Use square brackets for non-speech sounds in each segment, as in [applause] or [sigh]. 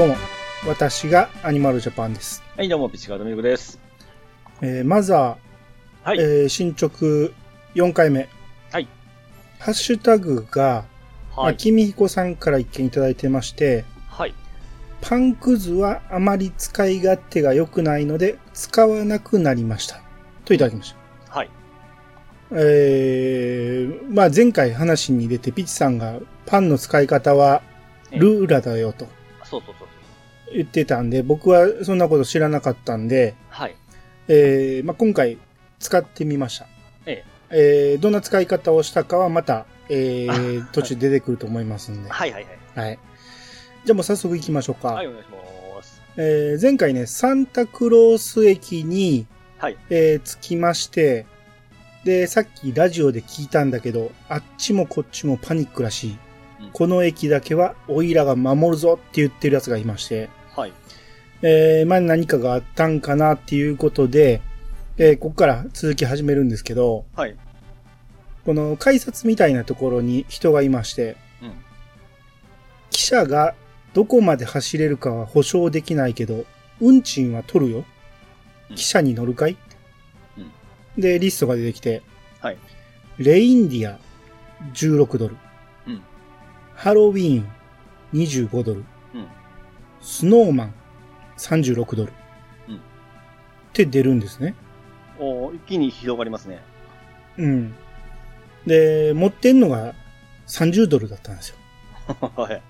どうも、私がアニマルジャパンです。はい、どうも、ピチカードミルクです。えーまずは、はい。えー進捗4回目。はい。ハッシュタグが、まあ、はい。君彦さんから一件いただいてまして、はい。パンくずはあまり使い勝手が良くないので、使わなくなりました。といただきました。はい。えー、まあ前回話に出てピチさんがパンの使い方はルーラだよとそうそう。言ってたんで、僕はそんなこと知らなかったんで、はい。えーまあ、今回使ってみました。ええーどんな使い方をしたかはまた、えーあ途中出てくると思いますんで。はいはいはい。はい。じゃあもう早速行きましょうか。はい、お願いします。えー前回ね、サンタクロース駅に、はい。えー着きまして、で、さっきラジオで聞いたんだけど、あっちもこっちもパニックらしい。うんこの駅だけは、オイラが守るぞって言ってるやつがいまして、はい。えー、まあ何かがあったんかなっていうことで、えーここから続き始めるんですけど、はい。この改札みたいなところに人がいまして、うん。汽車がどこまで走れるかは保証できないけど、運賃は取るよ。うん汽車に乗るかい、で、リストが出てきて、はい。レインディア16ドル。うん。ハロウィーン25ドル。うん。スノーマン36ドル。うんって出るんですね。おー一気に広がりますね。うん。で、持ってんのが30ドルだったんですよ。[laughs] はい。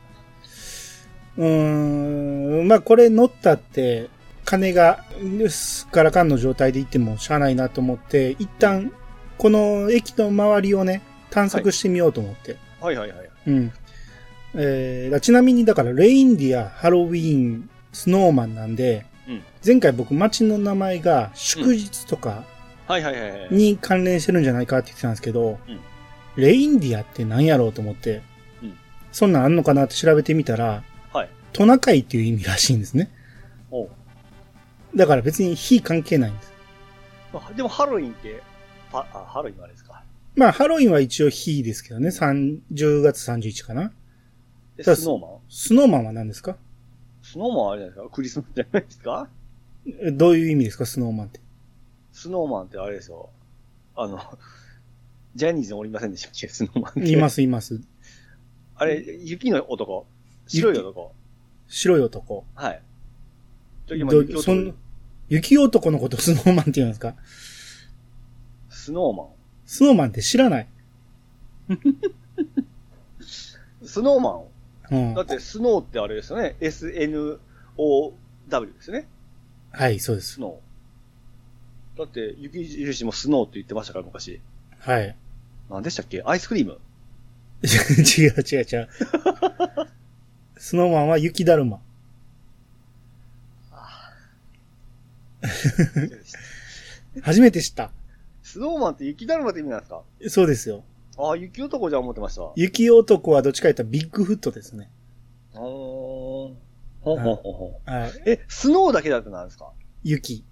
うーん、まあこれ乗ったって、金がすっからかんの状態で行ってもしゃあないなと思って、一旦、この駅の周りをね、探索してみようと思って。はいはいはい。うん。えーだちなみにだから、レインディア、ハロウィーン、スノーマンなんで、うん。前回僕街の名前が祝日とかはいはいはいはい。に関連してるんじゃないかって言ってたんですけど、うんレインディアって何やろうと思って、うんそんなんあんのかなって調べてみたら、はい。トナカイっていう意味らしいんですね。だから別に火関係ないんです。あでもハロウィンって、パあ、ハロウィンはあれですか？まあ、ハロウィンは一応火ですけどね。3 10月31かな。スノーマン？スノーマンは何ですか？スノーマンはあれじゃないですか？クリスマスじゃないですか？えどういう意味ですか？スノーマンって。スノーマンってあれですよ。あの、ジャニーズにおりませんでしたっけ？スノーマンって。いますいます。あれ、雪の男？白い男？白い男。はい。ど今雪男そん雪男のことスノーマンって言うんですか？スノーマン。スノーマンって知らない。スノーマンうんだ。って、スノーってあれですよね。SNOW ですよね。はい、そうですス。ノー。だって、雪印もスノーって言ってましたから、昔。はい。何でしたっけ？アイスクリーム？違う違う違う。スノーマンは雪だるま。[laughs] 初めて知った。スノーマンって雪だるまって意味なんですか？そうですよ。ああ、雪男じゃ思ってました。雪男はどっちか言ったらビッグフットですね。あーほんほんほんほん。はい。え、スノーだけだってなんですか？雪。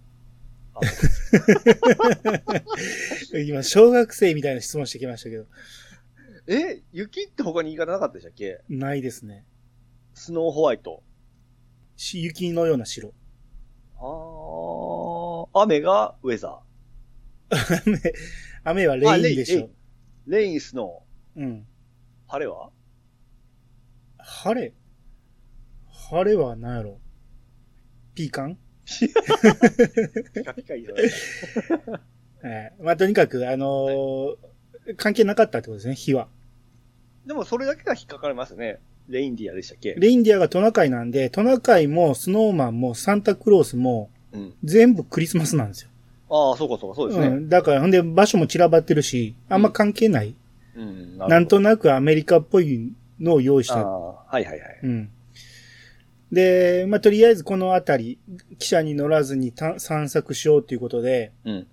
あ [laughs] 今、小学生みたいな質問してきましたけど。え、雪って他に言い方なかったでしたっけ？ないですね。スノーホワイト。し雪のような白。あー、雨がウェザ [laughs] 雨、雨はレインでしょ。あレインスノうん。ー。晴れは？晴れ？晴れは何やろ？ピーカン？ピカピカいいじゃないですか。[laughs] はい。まあ、とにかく、あのー関係なかったってことですね、火は。でもそれだけが引っかかりますね。レインディアでしたっけ？レインディアがトナカイなんで、トナカイもスノーマンもサンタクロースもうん。全部クリスマスなんですよ。ああ、そうかそうか、そうですね。ん。だから、ほんで場所も散らばってるし、あんま関係ない。うん。なんとなくアメリカっぽいのを用意した。ああ、はいはいはい。うん。で、まあ、とりあえずこの辺り、汽車に乗らずにた散策しようということで、うん。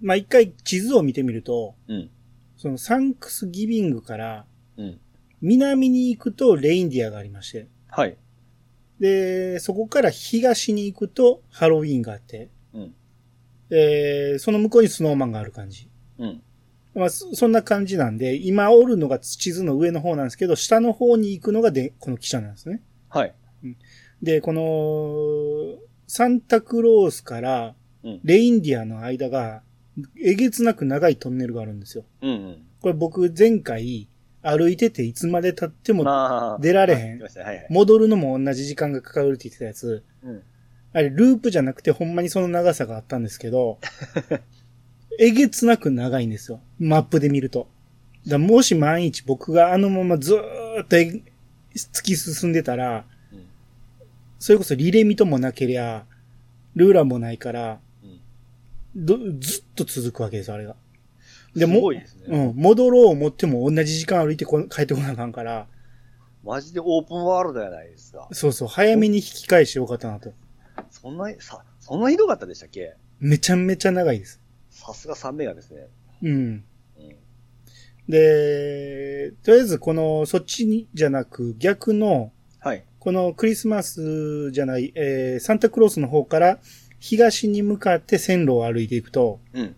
まあ、一回地図を見てみると、うん。そのサンクスギビングからうん。南に行くとレインディアがありまして、はい。で、そこから東に行くとハロウィーンがあって、うん。えーその向こうにスノーマンがある感じ。うん。まあ、そそんな感じなんで、今おるのが地図の上の方なんですけど、下の方に行くのがで、この汽車なんですね。はい。で、この、サンタクロースからうん。レインディアの間が、えげつなく長いトンネルがあるんですよ。うんうん。これ僕前回歩いてていつまで経ってもまあ、出られへん。戻るのも同じ時間がかかるって言ってたやつ。うん。あれ、ループじゃなくてほんまにその長さがあったんですけど、[laughs] えげつなく長いんですよ。マップで見ると。だもし万一僕があのままずーっとえ突き進んでたら、うん。それこそリレミともなけりゃ、ルーラーもないから、うん。どずっと続くわけです、あれが。すでも、ね。うん、戻ろう思っても同じ時間歩いてこ帰ってこなあかんから、マジでオープンワールドやないですか。そうそう、早めに引き返してよかったなと。そんな、さ、そんなひどかったでしたっけ？めちゃめちゃ長いです。さすが3メガですね。うん。うん。で、とりあえずこの、そっちにじゃなく逆の、はい。このクリスマスじゃない、えー、サンタクロースの方から東に向かって線路を歩いていくと、うん。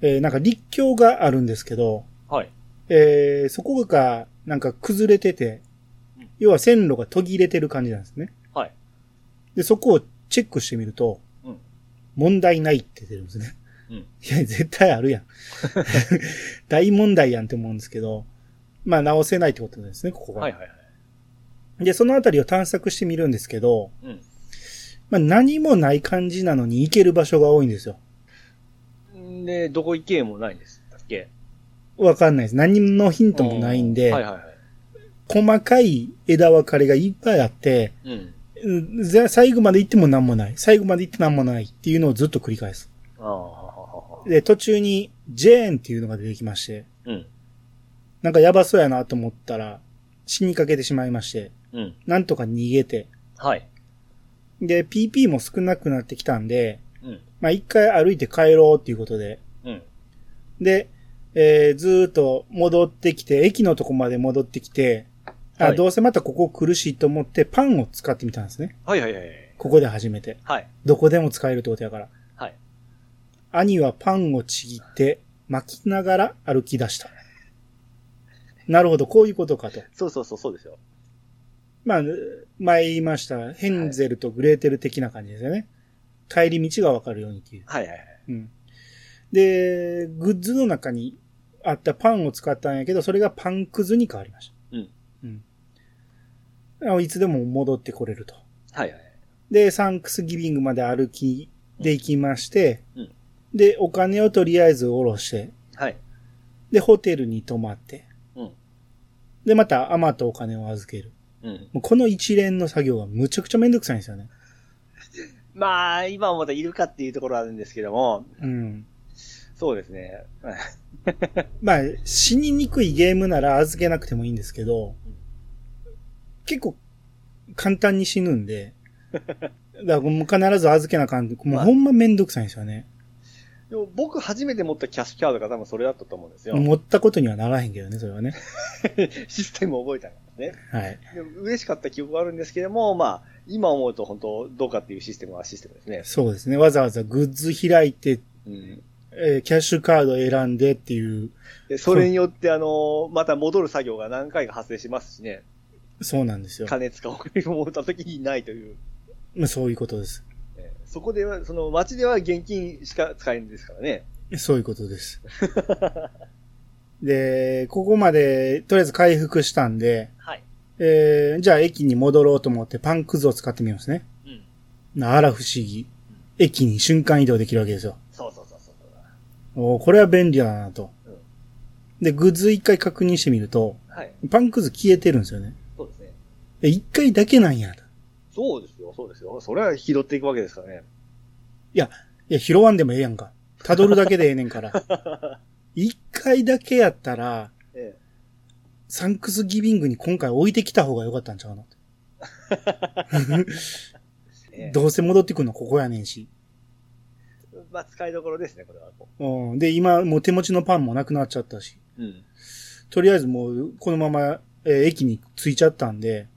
えー、なんか立教があるんですけど、はい。えー、そこがなんか崩れててうん、要は線路が途切れてる感じなんですね。はい。で、そこをチェックしてみると、うん。問題ないって出るんですね。うん。[laughs] いや、絶対あるやん。[laughs] 大問題やんって思うんですけど、まあ直せないってことですね、ここが。はいはいはい。で、そのあたりを探索してみるんですけど、うん。まあ何もない感じなのに行ける場所が多いんですよ。んで、どこ行けもないんですっけ？わかんないです。何のヒントもないんで、はいはいはい。細かい枝分かれがいっぱいあって、うん。うんぜ最後まで行っても何もない。最後まで行って何もないっていうのをずっと繰り返す。で、途中にジェーンっていうのが出てきまして、うん。なんかやばそうやなと思ったら死にかけてしまいまして、うん。なんとか逃げて、はい。で、PP も少なくなってきたんで、うん。まあ一回歩いて帰ろうっていうことで、うん。で、えーずーっと戻ってきて、駅のとこまで戻ってきて、あ、はいどうせまたここ苦しいと思ってパンを使ってみたんですね。はいはいはい。ここで初めて。はい。どこでも使えるってことやから。はい。兄はパンをちぎって巻きながら歩き出した。なるほど、こういうことかと。そうそうそう、そうですよ。まあ、前言いました、ヘンゼルとグレーテル的な感じですよね。帰り道がわかるようにっていう。はいはいはい。うん。で、グッズの中にあったパンを使ったんやけど、それがパンくずに変わりました。いつでも戻ってこれると。はいはい。で、サンクスギビングまで歩きで行きまして、うんで、お金をとりあえず下ろして、はい。で、ホテルに泊まって、うん。で、また余ったお金を預ける。うん。もうこの一連の作業がむちゃくちゃめんどくさいんですよね。[laughs] まあ、今はまだいるかっていうところはあるんですけども、うん。そうですね。[laughs] まあ、死ににくいゲームなら預けなくてもいいんですけど、結構簡単に死ぬんで、[laughs] だからもう必ず預けなあかん。もうまあほんまめんどくさいんですよね。でも僕初めて持ったキャッシュカードが多分それだったと思うんですよ。持ったことにはならへんけどね、それはね。[laughs] システムを覚えたんですね。はい。でも嬉しかった記憶があるんですけども、まあ、今思うと本当どうかっていうシステムはシステムですね。そうですね。わざわざグッズ開いて、うん。えーキャッシュカードを選んでっていう、で、それによってあの、また戻る作業が何回か発生しますしね。そうなんですよ。金使おうと思った時にないという。まあそういうことです。えーそこでは、その街では現金しか使えるんですからね。そういうことです。[laughs] で、ここまで、とりあえず回復したんで、はい。えーじゃあ駅に戻ろうと思ってパンくずを使ってみますね。うん。あら不思議。駅に瞬間移動できるわけですよ。そうそうそうそう。おーこれは便利だなと。うんで、グッズ一回確認してみると、はい。パンくず消えてるんですよね。一回だけなんやと。そうですよ、そうですよ。それは拾っていくわけですからね。いや、拾わんでもええやんか。辿るだけでええねんから。[laughs] 一回だけやったら、えサンクスギビングに今回置いてきた方が良かったんちゃうの？[laughs] どうせ戻ってくるのここやねんし。まあ、使いどころですね、これは。うん。で、今、もう手持ちのパンもなくなっちゃったし。うん。とりあえずもう、このまま、えー駅に着いちゃったんで、はい。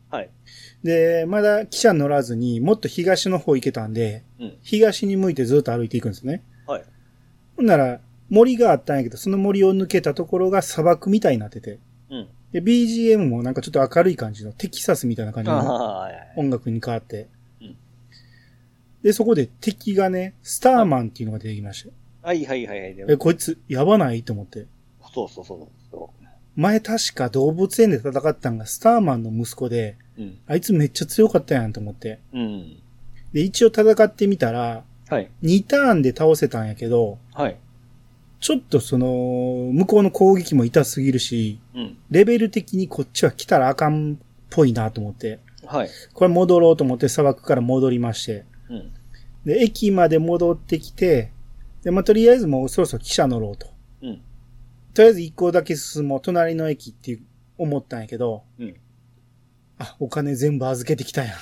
で、まだ汽車乗らずに、もっと東の方行けたんで、うん。東に向いてずっと歩いていくんですね。はい。ほんなら、森があったんやけど、その森を抜けたところが砂漠みたいになってて、うん。で、BGM もなんかちょっと明るい感じのテキサスみたいな感じあの。[laughs] 音楽に変わってうん。で、そこで敵がね、スターマンっていうのが出てきました。はいはいはいはい。でえ、こいつ、やばないと思って。そうそうそうそう。前確か動物園で戦ったんがスターマンの息子で、うん。あいつめっちゃ強かったやんと思って。うん。で、一応戦ってみたら、はい。2ターンで倒せたんやけど、はい。ちょっとその、向こうの攻撃も痛すぎるし、うん。レベル的にこっちは来たらあかんっぽいなと思って、はい。これ戻ろうと思って砂漠から戻りまして、うん。で、駅まで戻ってきて、で、まあ、とりあえずもうそろそろ汽車乗ろうと。うん。とりあえず一個だけ進もう、隣の駅って思ったんやけど、うん。あ、お金全部預けてきたやん。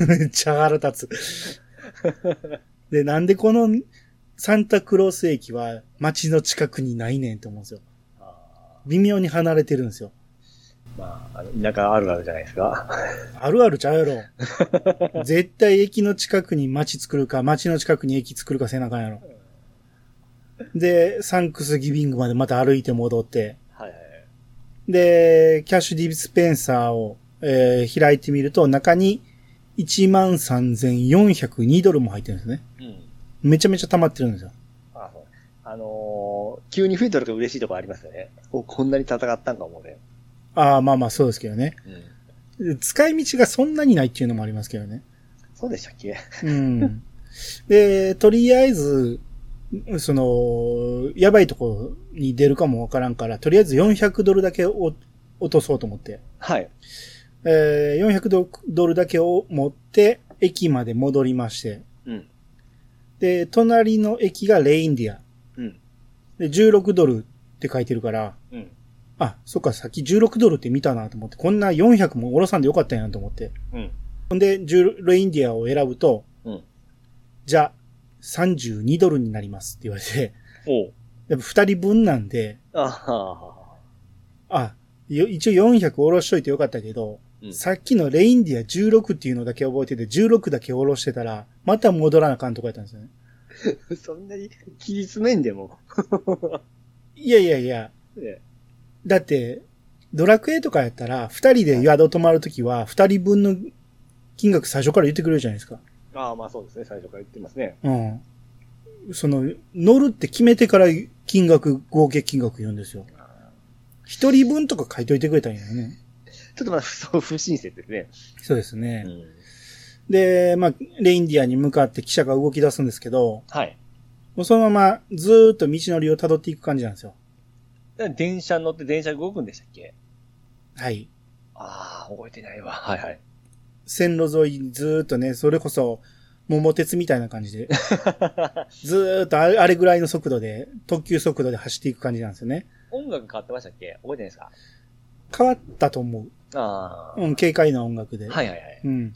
[laughs] めっちゃ腹立つ。で、なんでこのサンタクロース駅は街の近くにないねんと思うんですよ。あ微妙に離れてるんですよ。ーまあ、あの、田舎あるあるじゃないですか。あるあるちゃうやろ。絶対駅の近くに街作るか、街の近くに駅作るかせなあかんやろ。で、サンクスギビングまでまた歩いて戻って。で、キャッシュディスペンサーを、えー開いてみると、中に13,402ドルも入ってるんですね。うん。めちゃめちゃ溜まってるんですよ。あそう。あのー急に増えたら嬉しいところありますよね。お、こんなに戦ったんかもね。ああ、まあまあそうですけどね。うん。使い道がそんなにないっていうのもありますけどね。そうでしたっけ？うん。で、とりあえず、その、やばいとこに出るかもわからんから、とりあえず400ドルだけお落とそうと思って。はい。えー、400ドルだけを持って、駅まで戻りまして。うん。で、隣の駅がレインディア。うん。で、16ドルって書いてるから、うん。あ、そっか、さっき16ドルって見たなと思って、こんな400も下ろさんでよかったんやなと思って。うん。ほんで、10レインディアを選ぶと、うん。じゃあ、32ドルになりますって言われて、おう。やっぱ二人分なんで、あはあ、よ一応400下ろしといてよかったけど、うんさっきのレインディア16っていうのだけ覚えてて、16だけ下ろしてたら、また戻らなあかんとかやったんですよね。[laughs] そんなに切り詰めんでも。[laughs] いやいやいや、ねだって、ドラクエとかやったら、二人で宿泊まるときは、二人分の金額最初から言ってくれるじゃないですか。ああ、まあそうですね。最初から言ってますね。うん。その、乗るって決めてから金額、合計金額言うんですよ。一人分とか書いといてくれたんやね。ちょっとまだそう不親切ですね。そうですね。ん。で、まあ、レインディアに向かって汽車が動き出すんですけど、はい。もうそのままずーっと道のりを辿っていく感じなんですよ。電車に乗って電車動くんでしたっけ？はい。ああ、覚えてないわ。はいはい。線路沿いにずーっとね、それこそ、桃鉄みたいな感じで、[laughs] ずーっとあれぐらいの速度で、特急速度で走っていく感じなんですよね。音楽変わってましたっけ？覚えてないですか？変わったと思う。ああ。うん、軽快な音楽で。はいはいはい。うん。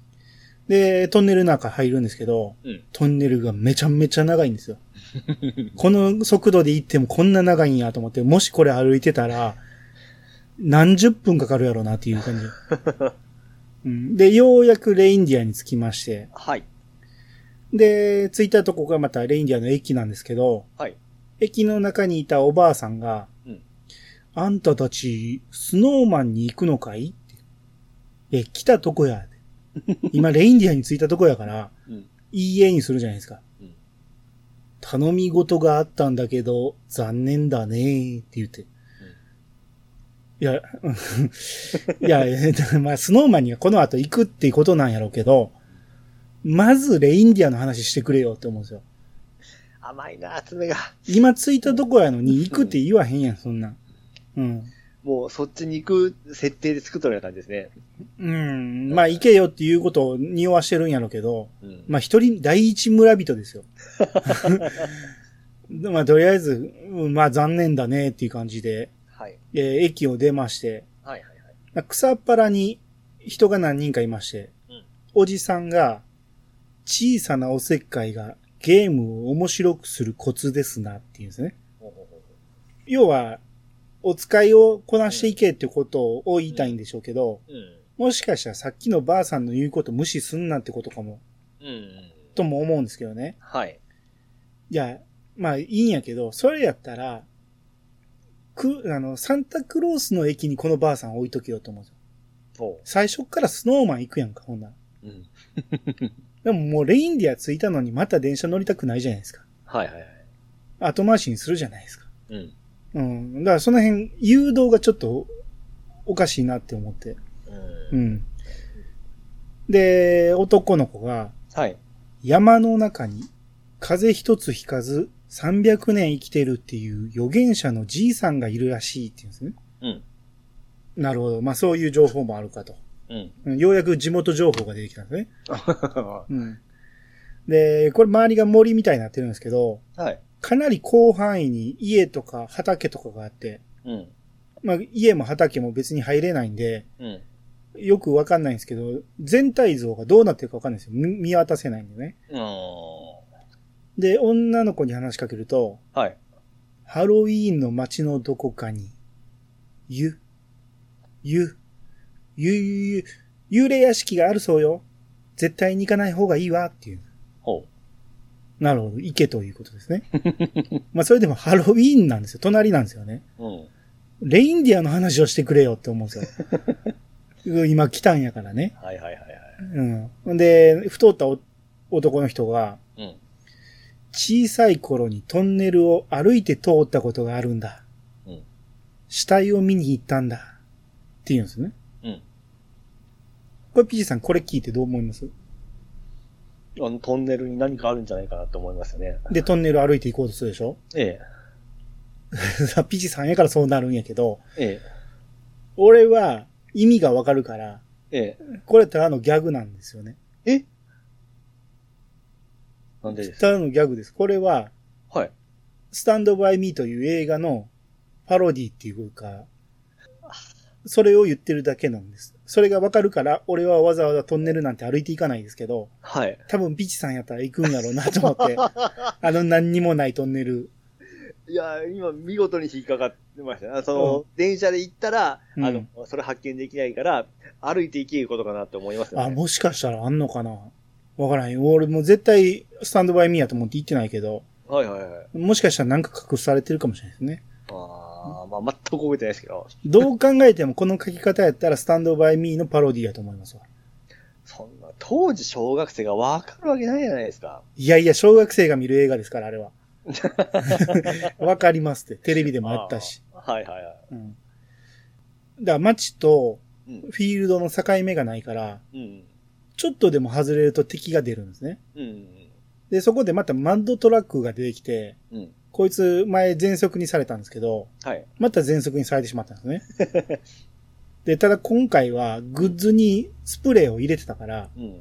で、トンネルの中入るんですけど、うん。トンネルがめちゃめちゃ長いんですよ。[laughs] この速度で行ってもこんな長いんやと思って、もしこれ歩いてたら、何十分かかるやろうなっていう感じ。[laughs] うん、で、ようやくレインディアに着きまして、はい。で、着いたとこがまたレインディアの駅なんですけど、はい。駅の中にいたおばあさんが、うんあんたたち、スノーマンに行くのかい？え、来たとこや。今、レインディアに着いたとこやから、うん。いい絵にするじゃないですか。うん頼み事があったんだけど、残念だねって言って。いや、いや、え [laughs] まあ、スノーマンにはこの後行くっていうことなんやろうけど、まずレインディアの話してくれよって思うんですよ。甘いな、爪が。今着いたとこやのに行くって言わへんやん、そんなん。うん。もうそっちに行く設定で作っとるような感じですね。うん。まあ行けよっていうことを匂わしてるんやろうけど、うん。まあ一人、第一村人ですよ。[laughs] まあとりあえず、うんまあ残念だねっていう感じで、はい。えー駅を出まして、はいはいはい。まあ草っ腹に人が何人かいまして、うんおじさんが、小さなおせっかいがゲームを面白くするコツですなっていうんですね。要は、お使いをこなしていけってことを言いたいんでしょうけど、うん。もしかしたらさっきのばあさんの言うこと無視すんなってことかも。とも思うんですけどね。はい。いや、まあいいんやけど、それやったら、く、あの、サンタクロースの駅にこのばあさん置いとけよと思う。最初っからスノーマン行くやんか、ほんなら。うん。でももうレインディア着いたのにまた電車乗りたくないじゃないですか。はいはいはい。後回しにするじゃないですか。うん。うん。だからその辺、誘導がちょっとおかしいなって思って。う。うんん。で、男の子がはい。山の中に風邪一つひかず300年生きてるっていう預言者のじいさんがいるらしいって言うんですね。うん。なるほど。まあそういう情報もあるかと。うん。うんようやく地元情報が出てきたんですね。うん。で、これ周りが森みたいになってるんですけど、はい。かなり広範囲に家とか畑とかがあって、うん。まあ家も畑も別に入れないんで、うん。よくわかんないんですけど、全体像がどうなってるかわかんないですよ。見見渡せないんでね。うん。で、女の子に話しかけると、はい。ハロウィーンの街のどこかに、ゆ、ゆ、ゆ、ゆ、ゆ幽霊屋敷があるそうよ。絶対に行かない方がいいわっていう。ほなるほど。行けということですね。[laughs] まあそれでもハロウィーンなんですよ。隣なんですよね。う。うん。レインディアの話をしてくれよって思うんですよ。[laughs] 今来たんやからね。はいはいはいはい。うん。で、太ったお男の人が、うん。小さい頃にトンネルを歩いて通ったことがあるんだ。うん。死体を見に行ったんだ。って言うんですね。うん。これ、ピジさん、これ聞いてどう思います？あの、トンネルに何かあるんじゃないかなって思いますよね。で、トンネル歩いて行こうとするでしょ？え [laughs] ピジさんやからそうなるんやけど、え。え俺は意味がわかるから、え。えこれただのギャグなんですよね。え。え？なんでです？ただのギャグです。これは、はい。スタンドバイミーという映画のパロディっていうか、それを言ってるだけなんです。それがわかるから、俺はわざわざトンネルなんて歩いていかないですけど、はい。多分ピチさんやったら行くんやろうなと思って、[laughs] あの何にもないトンネル。いや、今見事に引っかかってましたね。あその、電車で行ったら、うんあの、それ発見できないから、歩いて行けることかなって思いますよね。あ、もしかしたらあんのかなわからんよ。俺もう絶対スタンドバイミーやと思って行ってないけど、はいはいはい。もしかしたらなんか隠されてるかもしれないですね。ああ、まあ、全く覚えてないですけど、どう考えてもこの書き方やったらスタンドバイミーのパロディやと思いますわ。そんな、当時小学生がわかるわけないじゃないですか。いやいや、小学生が見る映画ですから、あれは。[laughs] わかりますって。テレビでもあったし。はいはいはい。うん。だから街とうん。フィールドの境目がないから、うん。ちょっとでも外れると敵が出るんですね。うん。で、そこでまたマッドトラックが出てきて、うん。こいつ前全速にされたんですけど、はい。また全速にされてしまったんですね。[laughs] で、ただ今回はグッズにスプレーを入れてたから、うん。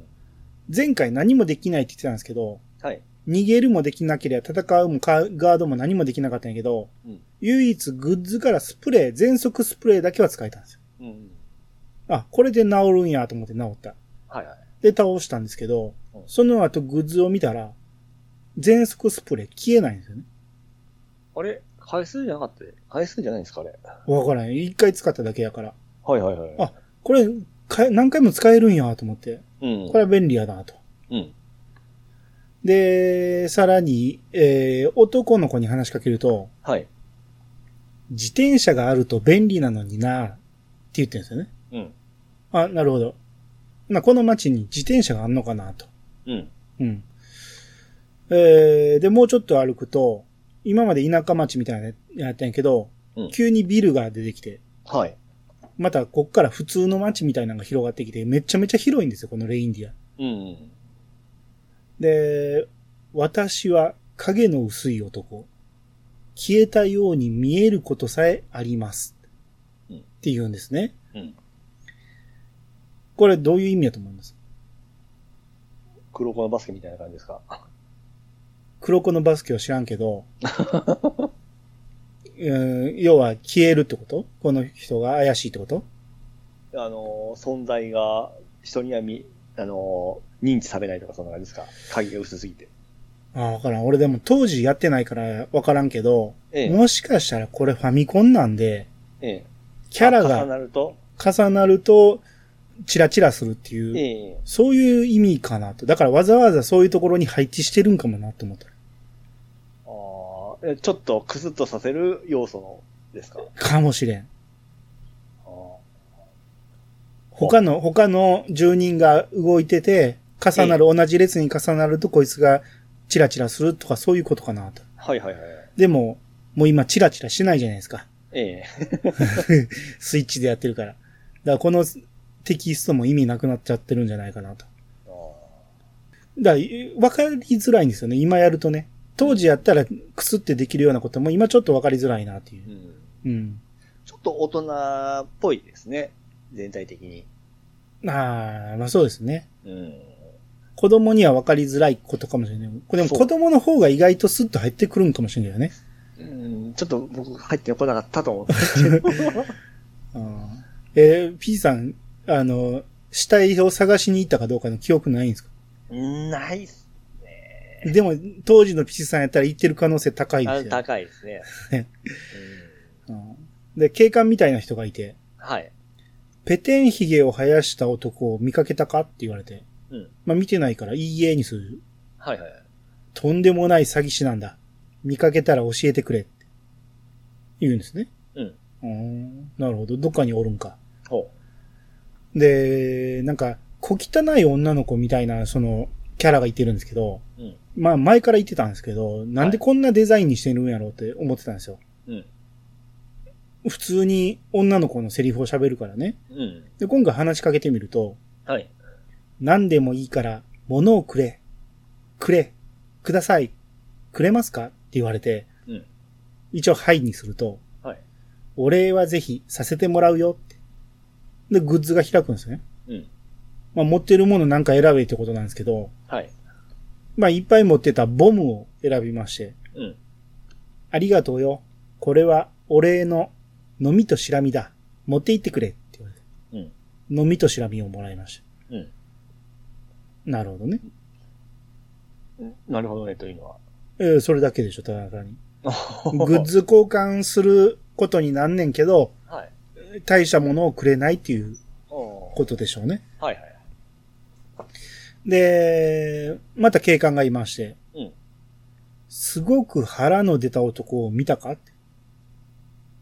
前回何もできないって言ってたんですけど、はい。逃げるもできなければ戦うもかガードも何もできなかったんやけど、うん。唯一グッズからスプレー、全速スプレーだけは使えたんですよ。うん。あ、これで治るんやと思って治った。はいはい。で、倒したんですけどうん、その後グッズを見たら、全速スプレー消えないんですよね。あれ？回数じゃなかった？回数じゃないんですかあれ？わからない。一回使っただけやから。はいはいはい。あこれ、か何回も使えるんやと思って。うん。これは便利やなと。うん。で、さらに、えー、男の子に話しかけると、はい。自転車があると便利なのになって言ってるんですよね。うん。あ、なるほど。まあ、この街に自転車があんのかなと。うん。うん。えー、で、もうちょっと歩くと、今まで田舎町みたいなのやったんやけど、うん急にビルが出てきて、はい。またこっから普通の街みたいなのが広がってきて、めちゃめちゃ広いんですよ、このレインディア。うん。で、私は影の薄い男。消えたように見えることさえあります。うんって言うんですね。うん。これどういう意味だと思います？黒子のバスケみたいな感じですか？黒子のバスケを知らんけど、[laughs] うん要は消えるってこと？この人が怪しいってこと？あの、存在が人には見、あの、認知されないとかそんな感じですか？影が薄すぎて。ああ、わからん。俺でも当時やってないからわからんけど、ええ。もしかしたらこれファミコンなんで、ええ。キャラ重がなると、重なると、チラチラするっていう、ええ。そういう意味かなと。だからわざわざそういうところに配置してるんかもなと思った。ちょっとクスッとさせる要素のですか？かもしれん。あ他の、他の住人が動いてて、重なる、同じ列に重なるとこいつがチラチラするとかそういうことかなと。はいはいはい。でも、もう今チラチラしないじゃないですか。ええ。[laughs] [laughs] スイッチでやってるから。だからこのテキストも意味なくなっちゃってるんじゃないかなと。あだから、わかりづらいんですよね。今やるとね。当時やったらクスってできるようなことも今ちょっとわかりづらいなっていうーう。ん。うん。ちょっと大人っぽいですね。全体的に。ああ、まあそうですね。うん。子供にはわかりづらいことかもしれない。でも子供の方が意外とスッと入ってくるんかもしれないよね。うん、ちょっと僕入ってこなかったと思ったんですけど。[laughs] あーえー、P さん、あの、死体を探しに行ったかどうかの記憶ないんですか？ないっすね。でも、当時の P さんやったら行ってる可能性高いであすよ。高いですね。ねうんうんで、警官みたいな人がいて、はい。ペテンヒゲを生やした男を見かけたかって言われて、うん。まあ見てないからいいえにする。はいはい。とんでもない詐欺師なんだ。見かけたら教えてくれって言うんですね。うん。うーん。なるほど。どっかにおるんか。ほで、なんか、小汚い女の子みたいな、その、キャラがいてるんですけど、う。うん。まあ前から言ってたんですけど、なんでこんなデザインにしてるんやろうって思ってたんですよ。うん。普通に女の子のセリフを喋るからね。うん。で、今回話しかけてみると、はい。何でもいいから、物をくれ。くれ。ください。くれますか？って言われて、うん。一応はいにすると、はい。お礼はぜひさせてもらうよって。で、グッズが開くんですね。うん。まあ持ってるものなんか選べってことなんですけど、はい。まあいっぱい持ってたボムを選びまして、うん。ありがとうよ。これはお礼の飲みとしらみだ。持って行ってくれって言われて。うん。飲みとしらみをもらいましうん。た。なるほどね。なるほどね、というのは。えーそれだけでしょ、ただ単に。[laughs] グッズ交換することになんねんけど、はい。大したものをくれないっていうことでしょうね。はいはい。で、また警官がいまして、うん。すごく腹の出た男を見たかって。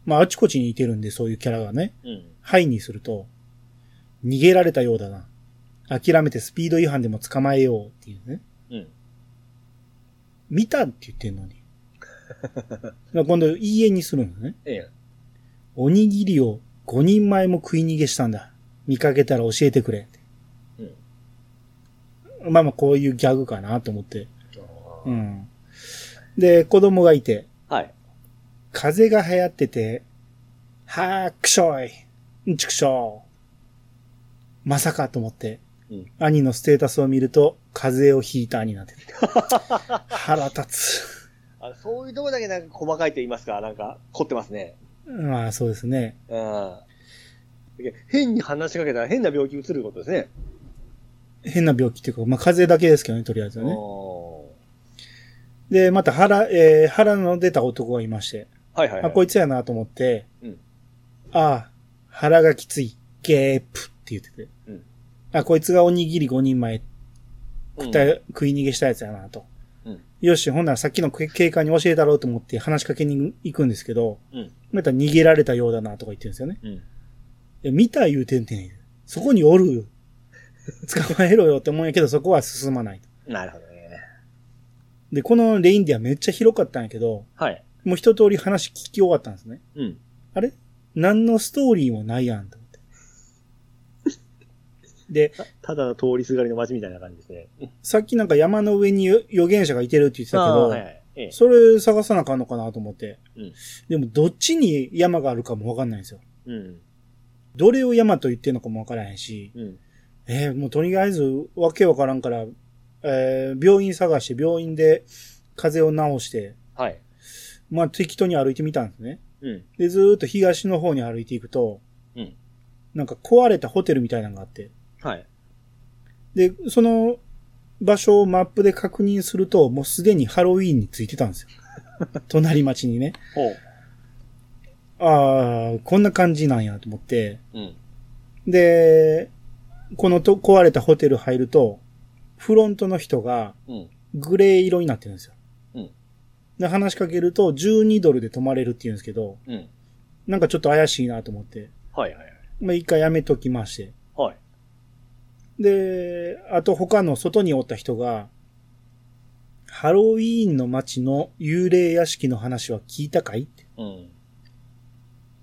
まあ、あちこちにいてるんで、そういうキャラがね。うん。はいにすると、逃げられたようだな。諦めてスピード違反でも捕まえようっていうね。うん。見たって言ってんのに。[laughs] 今度、いいえにするのね。ええ。おにぎりを5人前も食い逃げしたんだ。見かけたら教えてくれって。うん。まあまあ、こういうギャグかなと思って。うん。で、子供がいて、はい。風邪が流行ってて、はーくしょい。んちくしょう。まさかと思って、うん。兄のステータスを見ると、風邪をひいた兄になってる。[laughs] 腹立つ。あそういうとこだけなんか細かいと言いますか、なんか凝ってますね。まあ、そうですね。うん。変に話しかけたら変な病気移ることですね。変な病気っていうか、まあ、風邪だけですけどね、とりあえずはね。おで、また腹、えー腹の出た男がいまして、ーはいはい、はあ、い。こいつやなと思って、うんああ、腹がきつい、ゲープって言ってて、うんあ、こいつがおにぎり5人前うん食った食い逃げしたやつやなと。うんよし、ほんならさっきの警官に教えたろうと思って話しかけに行くんですけど、うん。また逃げられたようだなとか言ってるんですよね。うん。いや見た言うてんねん。そこにおる。捕まえろよって思うんやけど、そこは進まない。なるほどね。で、このレインディアめっちゃ広かったんやけど、はい。もう一通り話聞き終わったんですね。うん。あれ？何のストーリーもないやんと思って。[laughs] で、ただの通りすがりの街みたいな感じですね。さっきなんか山の上に預言者がいてるって言ってたけど、はいはい。ええ。それ探さなあかんのかなと思って。うんでもどっちに山があるかもわかんないんですよ。うん。どれを山と言ってんのかもわからへんし、うん。えーもうとりあえずわけわからんから、えー病院探して病院で風邪を治して、はい。まあ適当に歩いてみたんですね。うん。で、ずーっと東の方に歩いていくと、うん。なんか壊れたホテルみたいなのがあって、はい。で、その場所をマップで確認すると、もうすでにハロウィーンについてたんですよ。[laughs] 隣町にね。ほう。ああ、こんな感じなんやと思って。うん。で、このと壊れたホテル入ると、フロントの人がうん。グレー色になってるんですよ。うん。で、話しかけると12ドルで泊まれるって言うんですけど、うん。なんかちょっと怪しいなと思って、はいはいはい。まあ一回やめときまして。はい。で、あと他の外におった人が、ハロウィーンの街の幽霊屋敷の話は聞いたかいって。うん。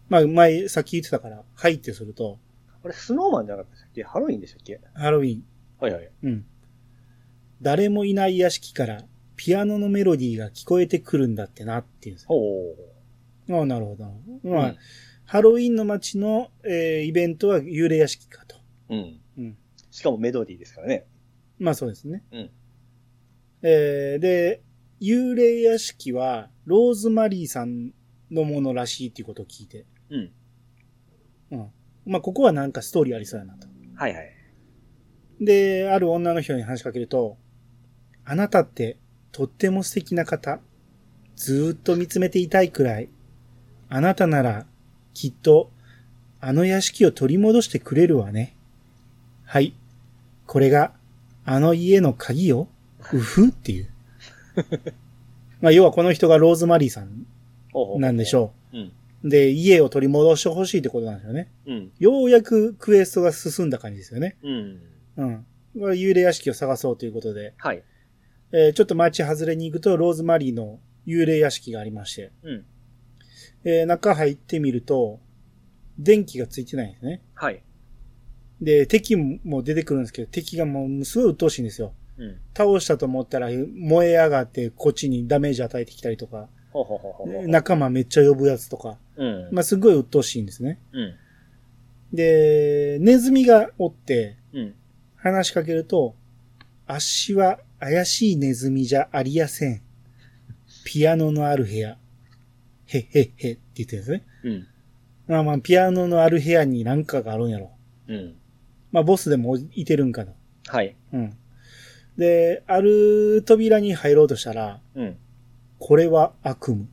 まあ前、さっき言ってたから、はいってすると、あれ、スノーマンじゃなかったっけ？ハロウィンでしたっけ？ハロウィーン。はいはい。うん。誰もいない屋敷からピアノのメロディーが聞こえてくるんだってなっていうんですよ。ほああ、なるほど。う。まあ、ハロウィンの街の、えーイベントは幽霊屋敷かと。うん。うん。しかもメロディーですからね。まあそうですね。うん。えーで、幽霊屋敷はローズマリーさんのものらしいっていうことを聞いて。うん。うん。まあここはなんかストーリーありそうやなと。はいはい。で、ある女の人に話しかけると、あなたってとっても素敵な方。ずーっと見つめていたいくらい。あなたならきっとあの屋敷を取り戻してくれるわね。はい。これがあの家の鍵よ。うふっていう。[laughs] まあ要はこの人がローズマリーさんなんでしょう。うん。う。で、家を取り戻してほしいってことなんですよね。うん。ようやくクエストが進んだ感じですよね。うん。うん。これ幽霊屋敷を探そうということで、はい。えーちょっと街外れに行くと、ローズマリーの幽霊屋敷がありまして、うん。えー中入ってみると、電気がついてないんですね。はい。で、敵も出てくるんですけど、敵がもうすごい鬱陶しいんですよ。うん。倒したと思ったら燃え上がってこっちにダメージ与えてきたりとか。仲間めっちゃ呼ぶやつとか、うん。まあ、すごい鬱陶しいんですね。うん。で、ネズミがおってうん。話しかけると、あっしは怪しいネズミじゃありやせん。ピアノのある部屋。へっへっへって言ってるんですね。うん。まあまあ、ピアノのある部屋に何かがあるんやろ。うん。まあ、ボスでもいてるんかな。はい。うん。で、ある扉に入ろうとしたら、うん。これは悪夢。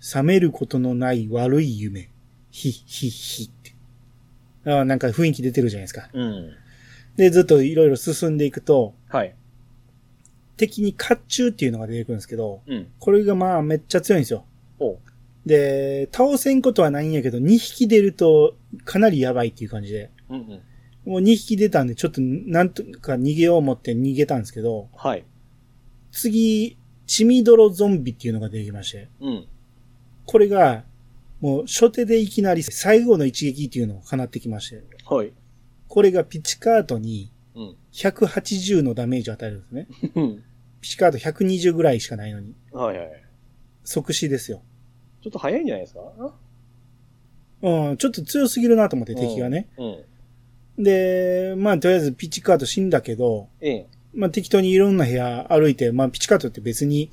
覚めることのない悪い夢。ひ、ひ、ひって。ああなんか雰囲気出てるじゃないですか。うん。で、ずっといろいろ進んでいくと、はい。敵に甲冑っていうのが出てくるんですけど、うん。これがまあめっちゃ強いんですよ。おう。で、倒せんことはないんやけど、2匹出るとかなりやばいっていう感じで。うんうん。もう2匹出たんで、ちょっとなんとか逃げよう思って逃げたんですけど、はい。次、血みどろゾンビっていうのが出てきまして、うん。これが、もう初手でいきなり最後の一撃っていうのを放ってきまして、はい。これがピチカートにうん。180のダメージを与えるんですね。うん。ピチカート120ぐらいしかないのに、はいはい。即死ですよ。ちょっと早いんじゃないですか？うん、ちょっと強すぎるなと思って敵がね。。うん。で、まあとりあえずピチカート死んだけど、ええ。まあ適当にいろんな部屋歩いて、まあピチカートって別に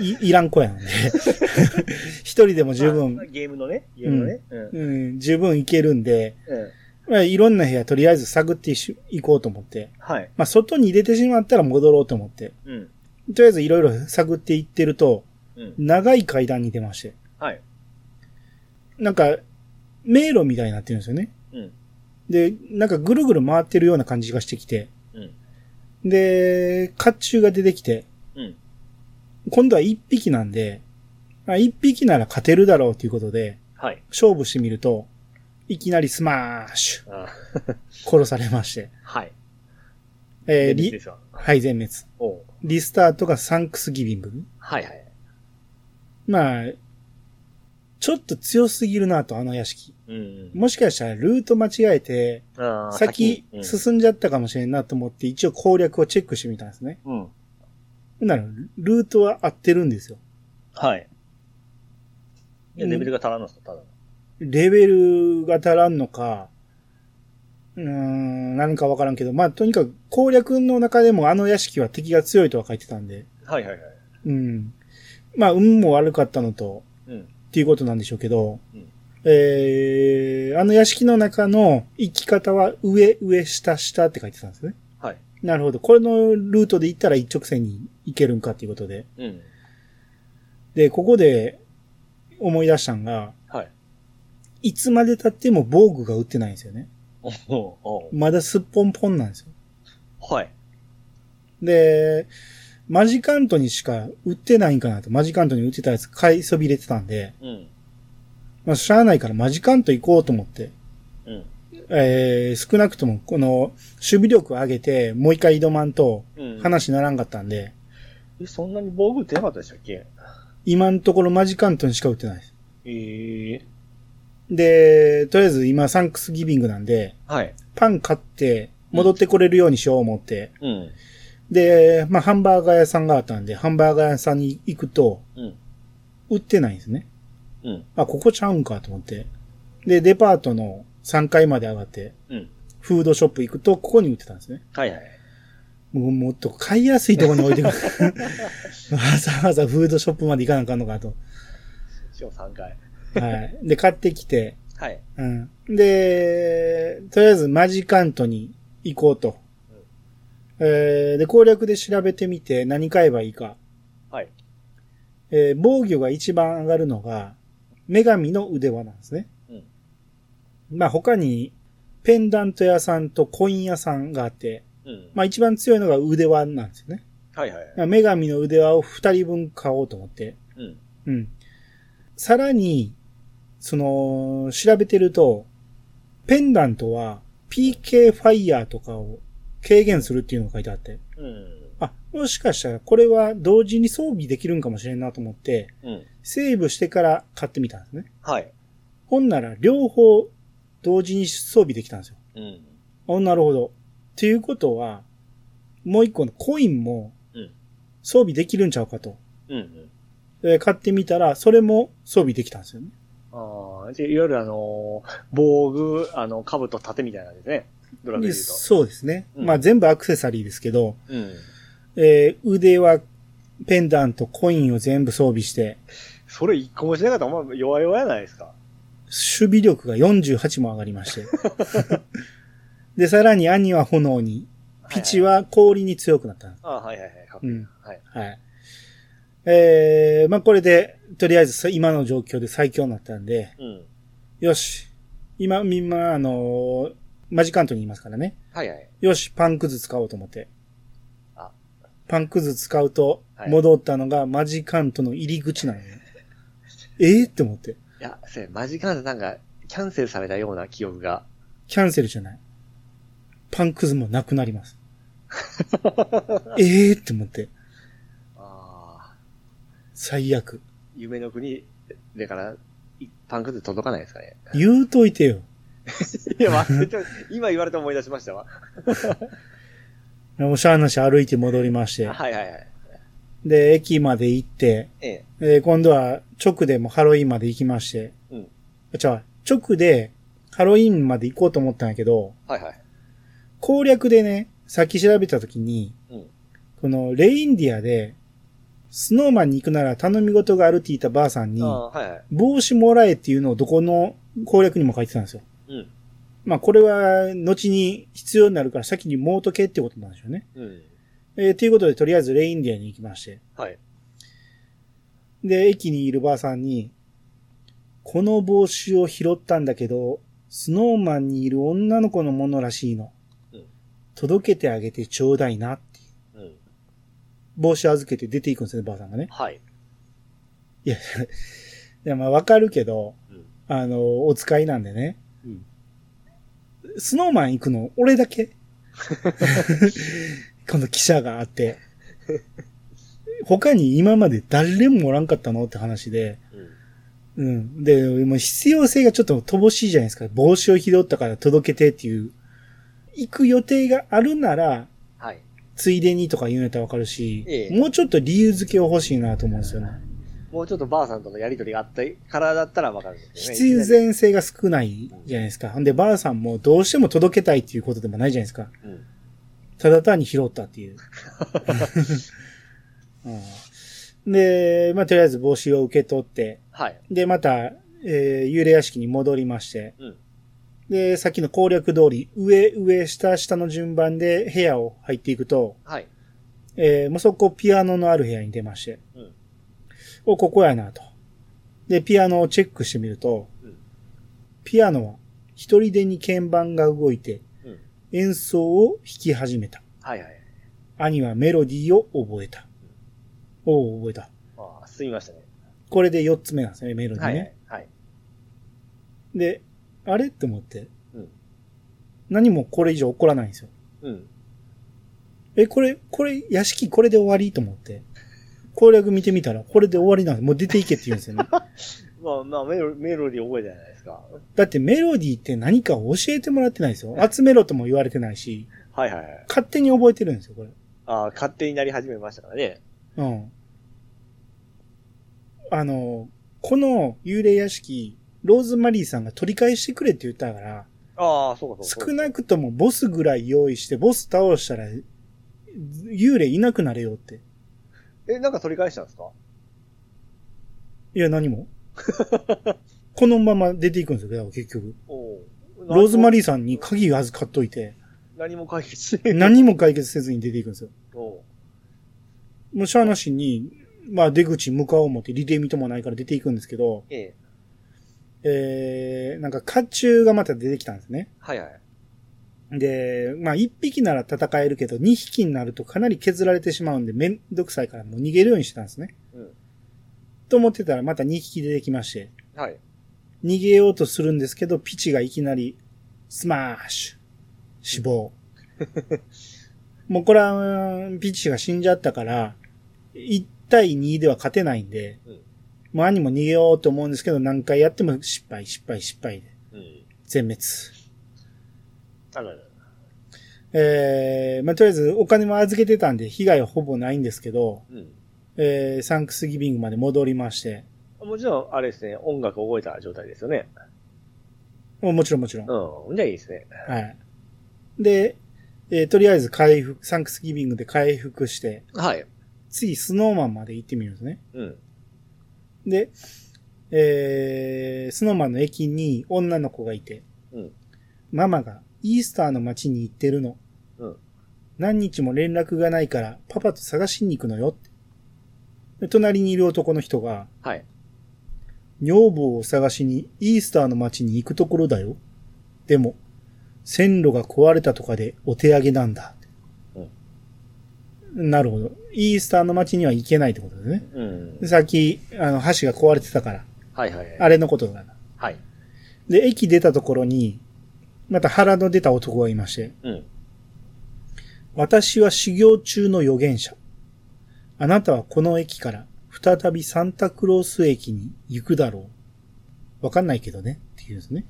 いいらん子やなんで、[laughs] 一人でも十分まあ、ゲームのね。ゲームのね。うん。うん、十分いけるんで、うん。まあ、いろんな部屋とりあえず探っていこうと思って、はい。まあ、外に出てしまったら戻ろうと思って、うん。とりあえずいろいろ探っていってると、うん。長い階段に出まして、はい。なんか、迷路みたいになってるんですよね。うん。で、なんかぐるぐる回ってるような感じがしてきて、うん。で、甲冑が出てきて、うん。今度は一匹なんで、まあ、一匹なら勝てるだろうということで、はい。勝負してみると、いきなりスマッシュ、あ殺されまして、はい。えー、リ。はい、全滅。リスタートがサンクスギビング。はいはい。まあ、ちょっと強すぎるなと、あの屋敷。うん。もしかしたらルート間違えて、先うん進んじゃったかもしれんなと思って、一応攻略をチェックしてみたんですね。うん。なら、ルートは合ってるんですよ。はい。いレベルが足らんのですかただの。レベルが足らんのか、うーん、何かわからんけど、まあ、とにかく攻略の中でもあの屋敷は敵が強いとは書いてたんで、はいはいはい。うん。まあ、運も悪かったのと、うん。っていうことなんでしょうけど、うんえー、あの屋敷の中の行き方は上、上、下、下って書いてたんですね。はい。なるほど。これのルートで行ったら一直線に行けるんかっていうことで。うん。で、ここで思い出したんが、はい。いつまで経っても防具が売ってないんですよね。おおおまだすっぽんぽんなんですよ。はい。で、マジカントにしか売ってないんかなと。マジカントに売ってたやつ買いそびれてたんで、うん。まあ、しゃあないからマジカンと行こうと思って、うん。えー、少なくともこの守備力上げて、もう一回挑まんとうん。話にならんかったんで、え、そんなに防具ってなかったでしたっけ？今のところマジカントにしか売ってないです。ええで、とりあえず今サンクスギビングなんで、はい。パン買って戻ってこれるようにしよう思って、うん。で、まあハンバーガー屋さんがあったんで、ハンバーガー屋さんに行くと、うん。売ってないんですね。うん。あ、ここちゃうんかと思って。で、デパートの3階まで上がって、うん。フードショップ行くと、ここに売ってたんですね。はいはい。もうもっと買いやすいところに置いてくる。わざわざフードショップまで行かなあかんのかと。しかも3回。はい。で、買ってきて、はい。うん。で、とりあえずマジカントに行こうと。えーで、攻略で調べてみて何買えばいいか。はい。えー防御が一番上がるのが、女神の腕輪なんですね。うん。まあ他に、ペンダント屋さんとコイン屋さんがあって、うん。まあ一番強いのが腕輪なんですよね。はいはい。まあ女神の腕輪を二人分買おうと思って。うん。うん。さらに、その、調べてると、ペンダントは PK ファイヤーとかを軽減するっていうのが書いてあって。うん。あ、もしかしたらこれは同時に装備できるんかもしれんなと思って、うん。セーブしてから買ってみたんですね。はい。ほんなら両方同時に装備できたんですよ。うん。あ、なるほど。っていうことは、もう一個のコインもうん装備できるんちゃうかと。うん。うん。えー買ってみたら、それも装備できたんですよね。ああ、でいわゆるあのー、防具、あの、兜盾みたいなんですね。ドラクエで言うと。そうですね。うんまあ全部アクセサリーですけど、うん。えー腕はペンダント、コインを全部装備して、それ一個もしなかったらお前弱々やないですか。守備力が48も上がりまして。[laughs] で、さらに兄は炎に、ピチは氷に強くなった。ああ、はいはいはい。うん。はい。はい。えー、まあこれで、とりあえずさ今の状況で最強になったんで、うん。よし。今、今、あのーマジカントにいますからね。はいはい。よし、パンくず使おうと思って。あパンくず使うと、はい戻ったのがマジカントの入り口なのよ。[laughs] ええって思って。いや、それ、マジカンでなんか、キャンセルされたような記憶が。キャンセルじゃない。パンくずもなくなります。[laughs] ええって思って。ああ、最悪。夢の国、だから、いパンクズ届かないですかね。言うといてよ。[laughs] いや、忘れて、今言われて思い出しましたわ。[laughs] もうしゃあなし歩いて戻りまして。はいはいはい。で、駅まで行って、ええ。えー今度は直でもハロウィンまで行きまして。うん。じゃあ、直でハロウィンまで行こうと思ったんやけど、はいはい。攻略でね、さっき調べたときに、うん。このレインディアで、スノーマンに行くなら頼み事があるって言ったばあさんにあ、あ、はいはい。帽子もらえっていうのをどこの攻略にも書いてたんですよ。うん。まあこれは後に必要になるから先にもうとけってことなんでしょうね。うん。えーということでとりあえずレインディアに行きまして。はい。で、駅にいるばあさんに、この帽子を拾ったんだけど、スノーマンにいる女の子のものらしいの。うん届けてあげてちょうだいなって。うん。帽子預けて出ていくんですね、ばあさんがね。はい。いや、いやまあわかるけど、うん。あの、お使いなんでね。うん。スノーマン行くの俺だけ？[laughs] この記者があって。他に今まで誰もおらんかったのって話で。うん。うん。で、もう必要性がちょっと乏しいじゃないですか。帽子を拾ったから届けてっていう。行く予定があるなら、はい。ついでにとか言うんやったらわかるし、ええもうちょっと理由付けを欲しいなと思うんですよね。もうちょっとばあさんとのやりとりがあったからだったらわかるんですね。必然性が少ないじゃないですか。ほんで、ばあさんもどうしても届けたいっていうことでもないじゃないですか。うん。ただ単に拾ったっていう。[laughs] うん、で、まあ、とりあえず帽子を受け取って、はい。で、また、えー幽霊屋敷に戻りまして、うん。で、さっきの攻略通り、上、上、下、下の順番で部屋を入っていくと、はい。えーもうそこピアノのある部屋に出まして、うん。お、ここやなと。で、ピアノをチェックしてみると、うんピアノは一人でに鍵盤が動いてうん。演奏を弾き始めた。はいはい。兄はメロディーを覚えた。おう覚えた。ああ、すみましたね。これで四つ目なんですね、メロディーはいね。はい。はい。で、あれ？って思って。うん何もこれ以上起こらないんですよ。うん。え、これ、これ、屋敷これで終わり？と思って。攻略見てみたら、これで終わりなんです。もう出ていけって言うんですよね。[laughs] まあまあ、メロメロディー覚えてないですか？だってメロディーって何かを教えてもらってないですよ。集めろとも言われてないし、はいはいはい。勝手に覚えてるんですよ、これ。ああ、勝手になり始めましたからね。うん。あの、この幽霊屋敷、ローズマリーさんが取り返してくれって言ったから、ああ、そうかそうか。少なくともボスぐらい用意して、ボス倒したら、幽霊いなくなれよって。え、なんか取り返したんですか？いや、何も。[laughs] このまま出ていくんですよ、結局。ローズマリリーさんに鍵預かっといて、何も解決しない。何も解決せずに出ていくんですよ。もうしゃあなしに、まあ出口向かおう思ってリレー見ともないから出ていくんですけど、ええ。えー、なんか甲冑がまた出てきたんですね。はいはい。で、まあ一匹なら戦えるけど、二匹になるとかなり削られてしまうんでめんどくさいからもう逃げるようにしてたんですね。うん。と思ってたらまた二匹出てきまして、はい。逃げようとするんですけど、ピチがいきなり、スマッシュ死亡。もうこれは、ピチが死んじゃったから、1対2では勝てないんで、うんもう兄も逃げようと思うんですけど、何回やっても失敗、失敗、失敗で、うん。全滅。あらら。えー、まあ、とりあえずお金も預けてたんで、被害はほぼないんですけど、うん。えー、サンクスギビングまで戻りまして、もちろん、あれですね、音楽覚えた状態ですよね。もうもちろんもちろん。うん。じゃあいいですね。はい。で、えーとりあえず回復、サンクスギビングで回復して、はい。次スノーマンまで行ってみるんですね。うん。で、えー、スノーマンの駅に女の子がいて、うん。ママがイースターの街に行ってるの。うん。何日も連絡がないからパパと探しに行くのよって。で隣にいる男の人が、はい。女房を探しにイースターの街に行くところだよ。でも、線路が壊れたとかでお手上げなんだ。なるほど。イースターの街には行けないってことですね。うんで。さっき、あの、橋が壊れてたから、はいはいはい。あれのことだな。はい。で、駅出たところに、また腹の出た男がいまして、うん。私は修行中の預言者。あなたはこの駅から再びサンタクロース駅に行くだろう。わかんないけどね。っていうんですね。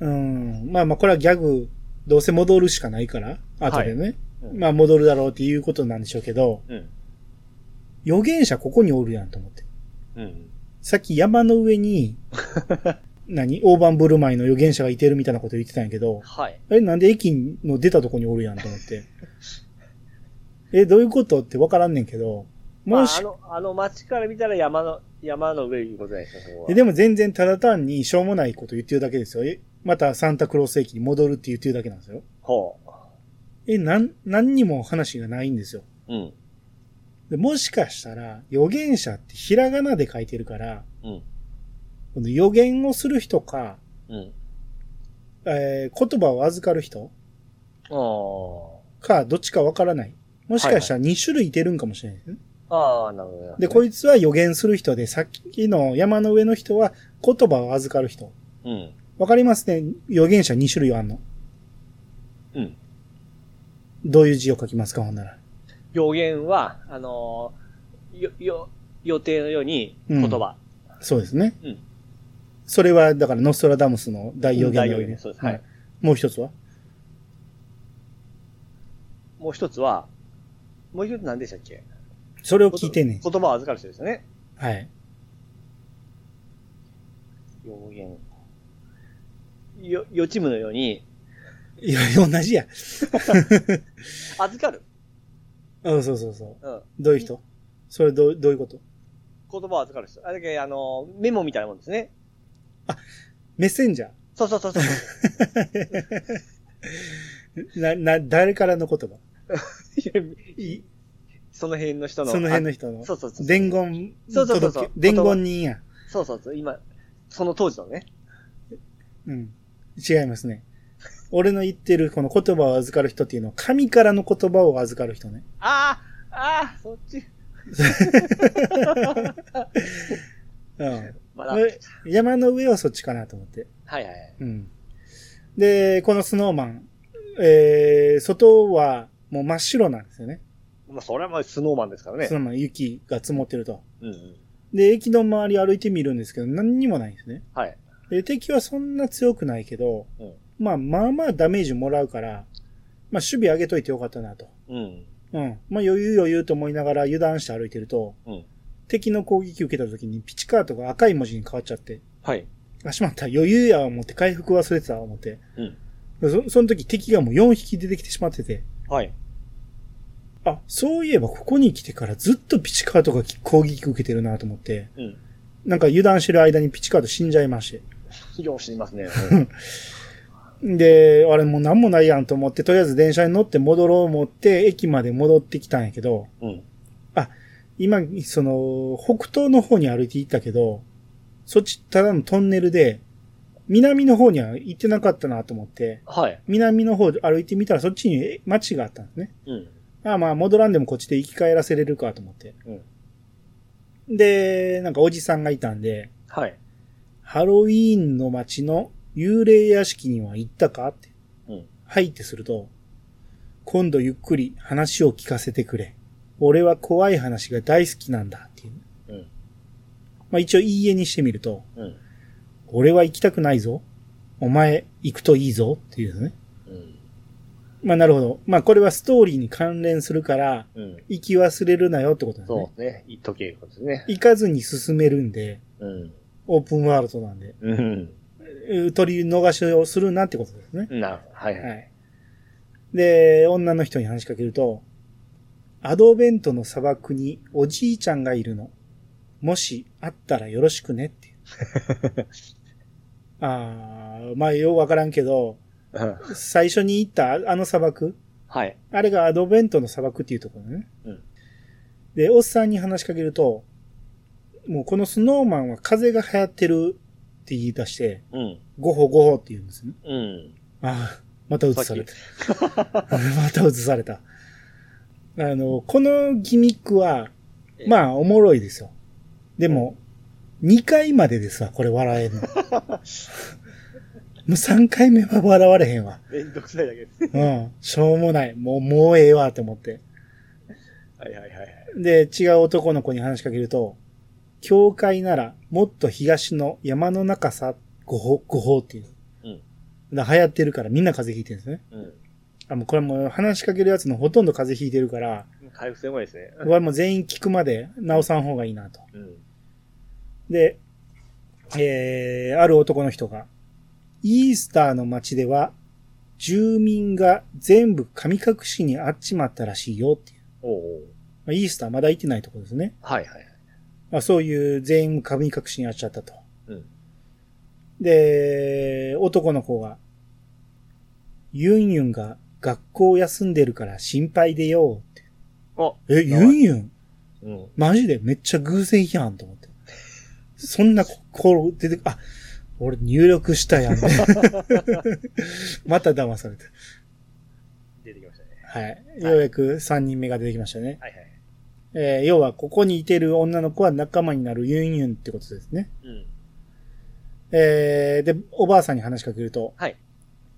うん。うん。まあまあ、これはギャグ、どうせ戻るしかないから、後でね。うんまあ戻るだろうっていうことなんでしょうけど、うん。預言者ここにおるやんと思って。うん。さっき山の上に、[laughs] 何大盤振る舞いの預言者がいてるみたいなこと言ってたんやけど、はい。え、なんで駅の出たとこにおるやんと思って。え、どういうことってわからんねんけど、まあ、もし、あの、あの街から見たら山の、山の上いうことじゃないですか、そこは。えでも全然ただ単にしょうもないこと言ってるだけですよ。え、またサンタクロース駅に戻るって言ってるだけなんですよ。ほえ、なん、何にも話がないんですよ。う。うん。でもしかしたら、預言者ってひらがなで書いてるから、うん。この予言をする人か、うん。えー言葉を預かる人あか、どっちかわからない。もしかしたら2種類いてるんかもしれないですね。あ。ああ、なるほど。で、こいいつは予言する人で、さっきの山の上の人は言葉を預かる人。うん。わかりますね？預言者2種類あんの。うん。どういう字を書きますかほんなら。予言は、あのーよ、よ、予定のように言葉。そうですね。うんそれは、だから、ノストラダムスの大予言の大予言そうですはいもう一つは？もう一つは、もう一つ何でしたっけ？それを聞いてんねん。言葉を預かる人ですよね。はい。予言。よ、予知夢のように、いや、同じや。[laughs] 預かる？うん、そうそうそう。うん。どういう人？それどう、どういうこと？言葉を預かる人。あれだけ、あのーメモみたいなもんですね。メッセンジャそうそうそうそう。ー [laughs] な、な、誰からの言葉？[laughs] いその辺の人の。その辺の人のあ。そうそうそう。伝言そうそうそう伝言人や。そうそうそう。今、その当時のね。うん。違いますね。俺の言ってるこの言葉を預かる人っていうのは、神からの言葉を預かる人ね。ああああそっち。うん。ま山の上はそっちかなと思って。はいはいはい。うん。で、このスノーマン、えー、外はもう真っ白なんですよね。まあ、それはまあスノーマンですからねス。ノーマン雪が積もってると。うんうん。で、駅の周り歩いてみるんですけど、何にもないんですね。はい。で、敵はそんな強くないけど、うんまあまあまあダメージもらうから、まあ守備上げといてよかったなと。うん。うん。まあ余裕余裕と思いながら油断して歩いてると、うん。敵の攻撃受けた時にピチカートが赤い文字に変わっちゃって、はい。あ、しまった、余裕や思って回復忘れてた思って。うん。そその時敵がもう4匹出てきてしまってて、はい。あ、そういえばここに来てからずっとピチカートが攻撃受けてるなと思って、うん。なんか油断してる間にピチカート死んじゃいまして。[laughs] よう死にますね。[laughs] で、あれもう何もないやんと思って、とりあえず電車に乗って戻ろう思って、駅まで戻ってきたんやけど、うん。今、その、北東の方に歩いて行ったけど、そっちただのトンネルで、南の方には行ってなかったなと思って、はい。南の方歩いてみたらそっちに街があったんですね。うん。ああまあ戻らんでもこっちで生き返らせれるかと思って。で、なんかおじさんがいたんで、はい。ハロウィーンの街の幽霊屋敷には行ったかって。うん。はいってすると、今度ゆっくり話を聞かせてくれ。俺は怖い話が大好きなんだっていう。うん。まあ一応いいえにしてみると、うん。俺は行きたくないぞ。お前行くといいぞっていうね。うん。まあなるほど。まあこれはストーリーに関連するから、うん。行き忘れるなよってことですね。そうね。言っとけいうことですね。行かずに進めるんで、うん。オープンワールドなんで、うん。えー取り逃しをするなってことですね。な、はいは。はいい。で、女の人に話しかけると、アドベントの砂漠におじいちゃんがいるの。もしあったらよろしくねって。[laughs] あー、まあようわからんけど、うん最初に行ったあの砂漠？はい。あれがアドベントの砂漠っていうところね。うんで、おっさんに話しかけると、もうこのスノーマンは風が流行ってるって言い出して、うん。ゴホゴホって言うんですね。うん。ああ、また映された。[laughs] また映された。あの、このギミックは、まあ、おもろいですよ。でも、2回までですわ、これ笑えんの。[laughs] もう3回目は笑われへんわ。めんどくさいだけです。うん。しょうもない。もう、もうええわ、と思って。はいはいはいはい。で、違う男の子に話しかけると、教会ならもっと東の山の中さ、ごほ、ごほっていう。うん。流行ってるからみんな風邪ひいてるんですね。うん。あ、もうこれもう話しかけるやつのほとんど風邪ひいてるから、回復性もいいですね。これはもう全員聞くまで直さん方がいいなと。うん。で、えー、ある男の人が、イースターの街では、住民が全部神隠しにあっちまったらしいよっていう。おおまあイースターまだ行ってないところですね。はいはいはい。まあ、そういう全員神隠しにあっちゃったと。うん。で、男の子が、ユンユンが学校休んでるから心配でよって。あ、え、ユンユン？うん。マジで？めっちゃ偶然やんと思って。そんなこ出て、あ、俺入力したやん。[laughs] また騙された。出てきましたね。はい。ようやく3人目が出てきましたね。はいはい。えー要はここにいてる女の子は仲間になるユンユンってことですね。うん。えーで、おばあさんに話しかけると、はい。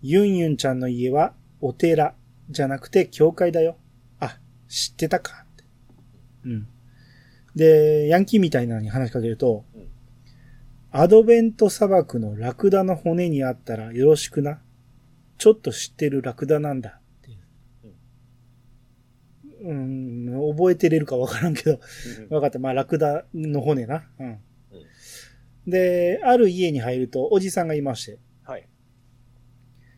ユンユンちゃんの家はお寺じゃなくて教会だよ。あ、知ってたか。うん。で、ヤンキーみたいなのに話しかけると、うんアドベント砂漠のラクダの骨にあったらよろしくな。ちょっと知ってるラクダなんだう。うん、覚えてれるかわからんけど、わかった。まあ、ラクダの骨な。うん。で、ある家に入ると、おじさんがいまして、はい。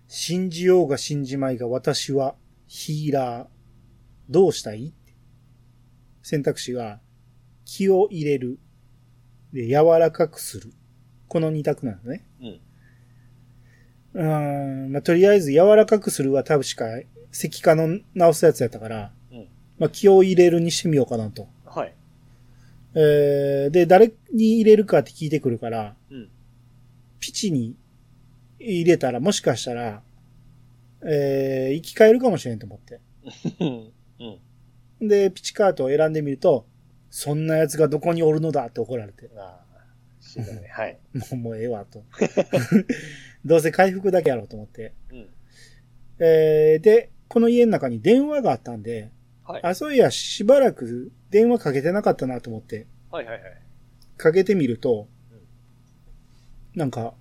信じようが信じまいが私はヒーラー。どうしたい？選択肢が気を入れる。で、柔らかくする。この二択なんですね。うん。うーん、まあ、とりあえず柔らかくするは多分しか、石化の直すやつやったから、うん。まあ、気を入れるにしてみようかなと。はい。えー、で、誰に入れるかって聞いてくるから、うん。ピチに入れたらもしかしたら、えー、生き返るかもしれんと思って。うん。うん。で、ピチカートを選んでみると、そんな奴がどこにおるのだって怒られて。ああ。死んだね。はい。[laughs] もう、もうええわ、と。[laughs] どうせ回復だけやろうと思って。うん。えー、で、この家の中に電話があったんで、はい。あ、そういや、しばらく電話かけてなかったなと思って、はいはいはい。かけてみると、なんか、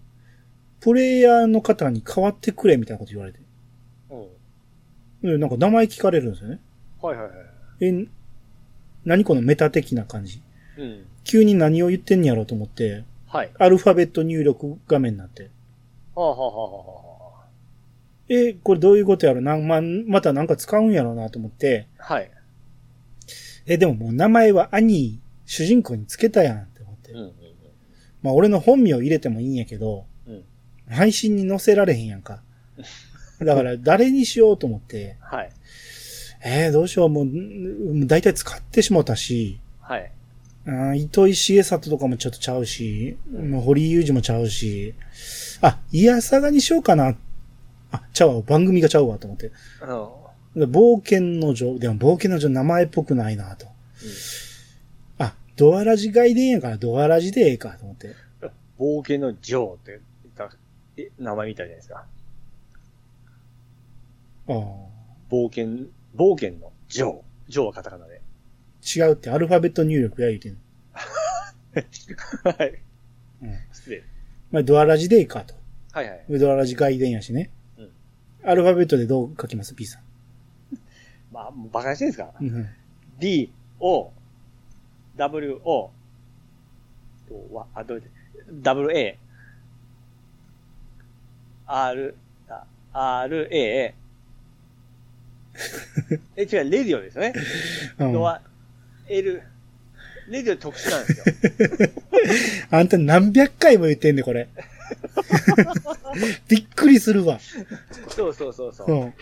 プレイヤーの方に変わってくれみたいなこと言われて。うん。でなんか名前聞かれるんですよね。はいはいはい。え、何このメタ的な感じ。うん。急に何を言ってんやろうと思って、はい。アルファベット入力画面になって。はあはあはあはあはえ、これどういうことやろ？なんま、またなんか使うんやろうなと思って、あ。はい。え、でももう名前は兄、主人公につけたやんって思って。うんうんまあ俺の本名入れてもいいんやけど、うん。うん。配信に載せられへんやんか。だから [laughs] 誰にしようと思って、はい。えー、どうしよう、もう、ん大体使ってしもたし、はい。あー糸井重里とかもちょっとちゃうし、うん堀井雄二もちゃうし、あ、イヤサガにしようかな。あ、ちゃうわ、番組がちゃうわと思って。う冒険の女、でも冒険の女名前っぽくないなと。あ、ドアラジ外伝やからドアラジでええかと思って。冒険のジョーって言った、え、名前みたいじゃないですか。あー冒険、冒険のジョー。ジョーはカタカナで。違うってアルファベット入力や言うてんの。[laughs] はい。うん。失礼。まあ、ドアラジでええかと。はいはい。ドアラジ外伝やしね。うんアルファベットでどう書きます ?P さん。まあ、もうバカにしてるんですかうん。?D, O, W, O, とわ、あ、どうやって ?W, A, R, あ R, A, [laughs] え、違う、レディオですよね。うんドア、L、レディオ特殊なんですよ。[laughs] あんた何百回も言ってんね、これ。[laughs] びっくりするわ。そうそうそうそう。う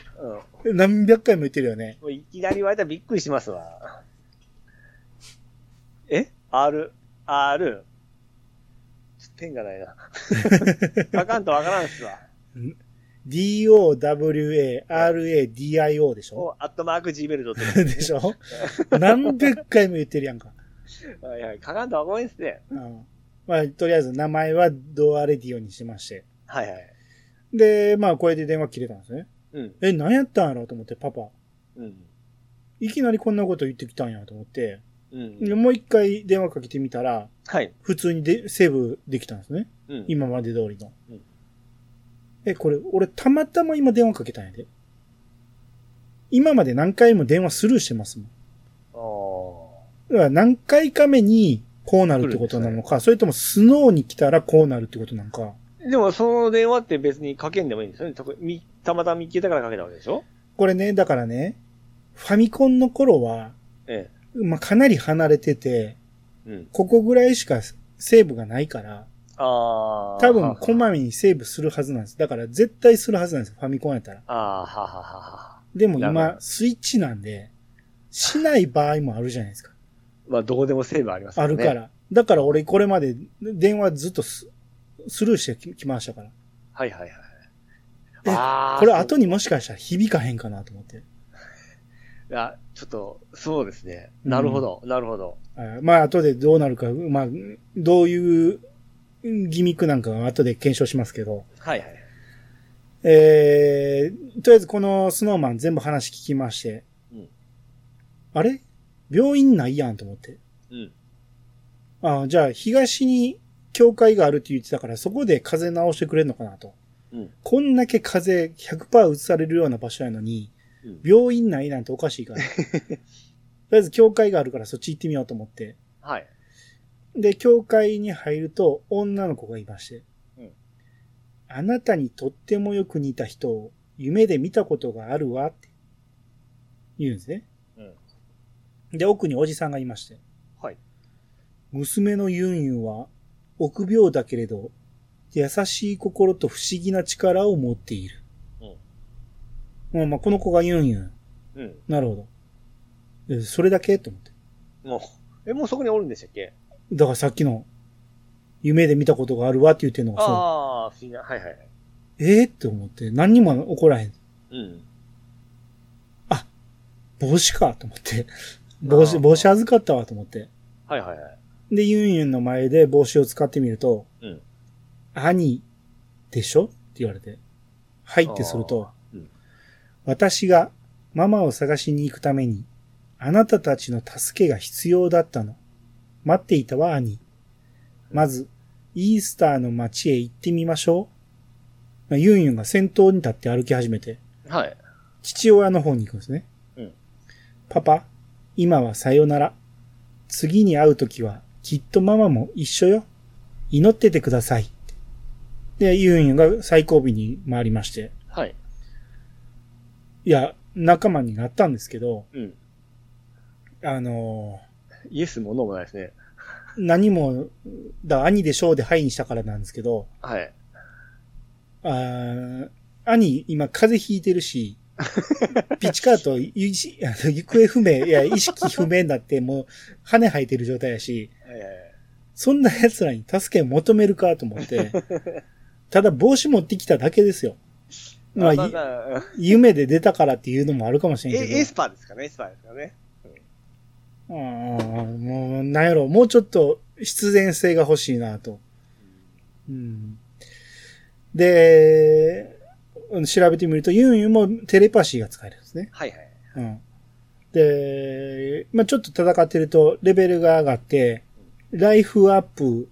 うん。ん。何百回も言ってるよね。もういきなり言われたらびっくりしますわ。え ?R、R、ペンがないな。[laughs] あかんとわからんっすわ。D-O-W-A-R-A-D-I-O でしょ？お、アットマーク Gmail.com [laughs] でしょ？何百回も言ってるやんか。はいはい。かかんとわかんないっすね。うん。まあ、とりあえず名前はドアレディオにしまして。はいはい。で、まあ、これで電話切れたんですね。うん。え、何やったんやろうと思って、パパ。うん。いきなりこんなこと言ってきたんやと思って。うん。でもう一回電話かけてみたら、はい。普通にでセーブできたんですね。うん。今まで通りの。うんえ、これ、俺たまたま今電話かけたんやで。今まで何回も電話スルーしてますもん。あだから何回か目にこうなるってことなのか、それともスノーに来たらこうなるってことなのか。ーでも、その電話って別にかけんでもいいんですよね。たまたま見つけたからかけたわけでしょ？これね、だからね、ファミコンの頃は、えまあ、かなり離れてて、え。うん。ここぐらいしかセーブがないから、ああ。多分こまめにセーブするはずなんです。だから絶対するはずなんですよ、ファミコンやったら。ああ、はははは。でも今、スイッチなんで、しない場合もあるじゃないですか。まあ、どこでもセーブありますね。あるか。ら。だから俺これまで電話ずっとススルーしてききましたから。はいはいはい。えああ。これ後にもしかしたら響かへんかなと思って。いや、ちょっと、そうですね。なるほど、なるほど。あまあ後でどうなるか、まあ、どういうギミックなんかは後で検証しますけど。はいはい。えー、とりあえずこのスノーマン全部話聞きまして。うんあれ？病院ないやんと思って。うん。あじゃあ東に教会があるって言ってたからそこで風邪治してくれるのかなと。うん。こんだけ風邪100%移されるような場所やのに、うん病院ないなんておかしいから。[laughs] とりあえず教会があるからそっち行ってみようと思って。はい。で、教会に入ると女の子がいまして。うんあなたにとってもよく似た人を夢で見たことがあるわって言うんですね。うん。で、奥におじさんがいまして。はい。娘のユンユンは臆病だけれど、優しい心と不思議な力を持っている。うん。まあ、この子がユンユン。うん。なるほど。でそれだけ？と思って。もう、え、もうそこにおるんでしたっけ？だからさっきの、夢で見たことがあるわって言ってんのがそう。ああ、不思議な。はいはいはい。ええって思って、何にも起こらへん。うん。帽子かと思って。帽子、帽子預かったわと思って。はいはいはい。で、ユンユンの前で帽子を使ってみると、うん。兄でしょ？って言われて、はいってすると、うん。私がママを探しに行くために、あなたたちの助けが必要だったの。待っていたわ、兄。まず、イースターの街へ行ってみましょう。まあユンユンが先頭に立って歩き始めて、はい。父親の方に行くんですね。うん。パパ、今はさよなら。次に会うときは、きっとママも一緒よ。祈っててください。で、ユンユンが最後尾に回りまして、はい。いや、仲間になったんですけど、うん。あのイエスもノーもないですね。ー何も、だ、兄でしょうではいにしたからなんですけど、はい。あー兄、今風邪ひいてるし、[laughs] ピチカート、行方不明、いや、意識不明になって、もう、羽生えてる状態やし、えそんな奴らに助けを求めるかと思って、[laughs] ただ帽子持ってきただけですよ。えまあ、いまあまあ夢で出たからっていうのもあるかもしれんけど。えエスパーですかねエスパーですかね。ああ、もう、なんやろ、もうちょっと必然性が欲しいなと。うん。で、調べてみると、ユンユンもテレパシーが使えるんですね。はいはい。うん。で、まあちょっと戦ってると、レベルが上がって、ライフアップ、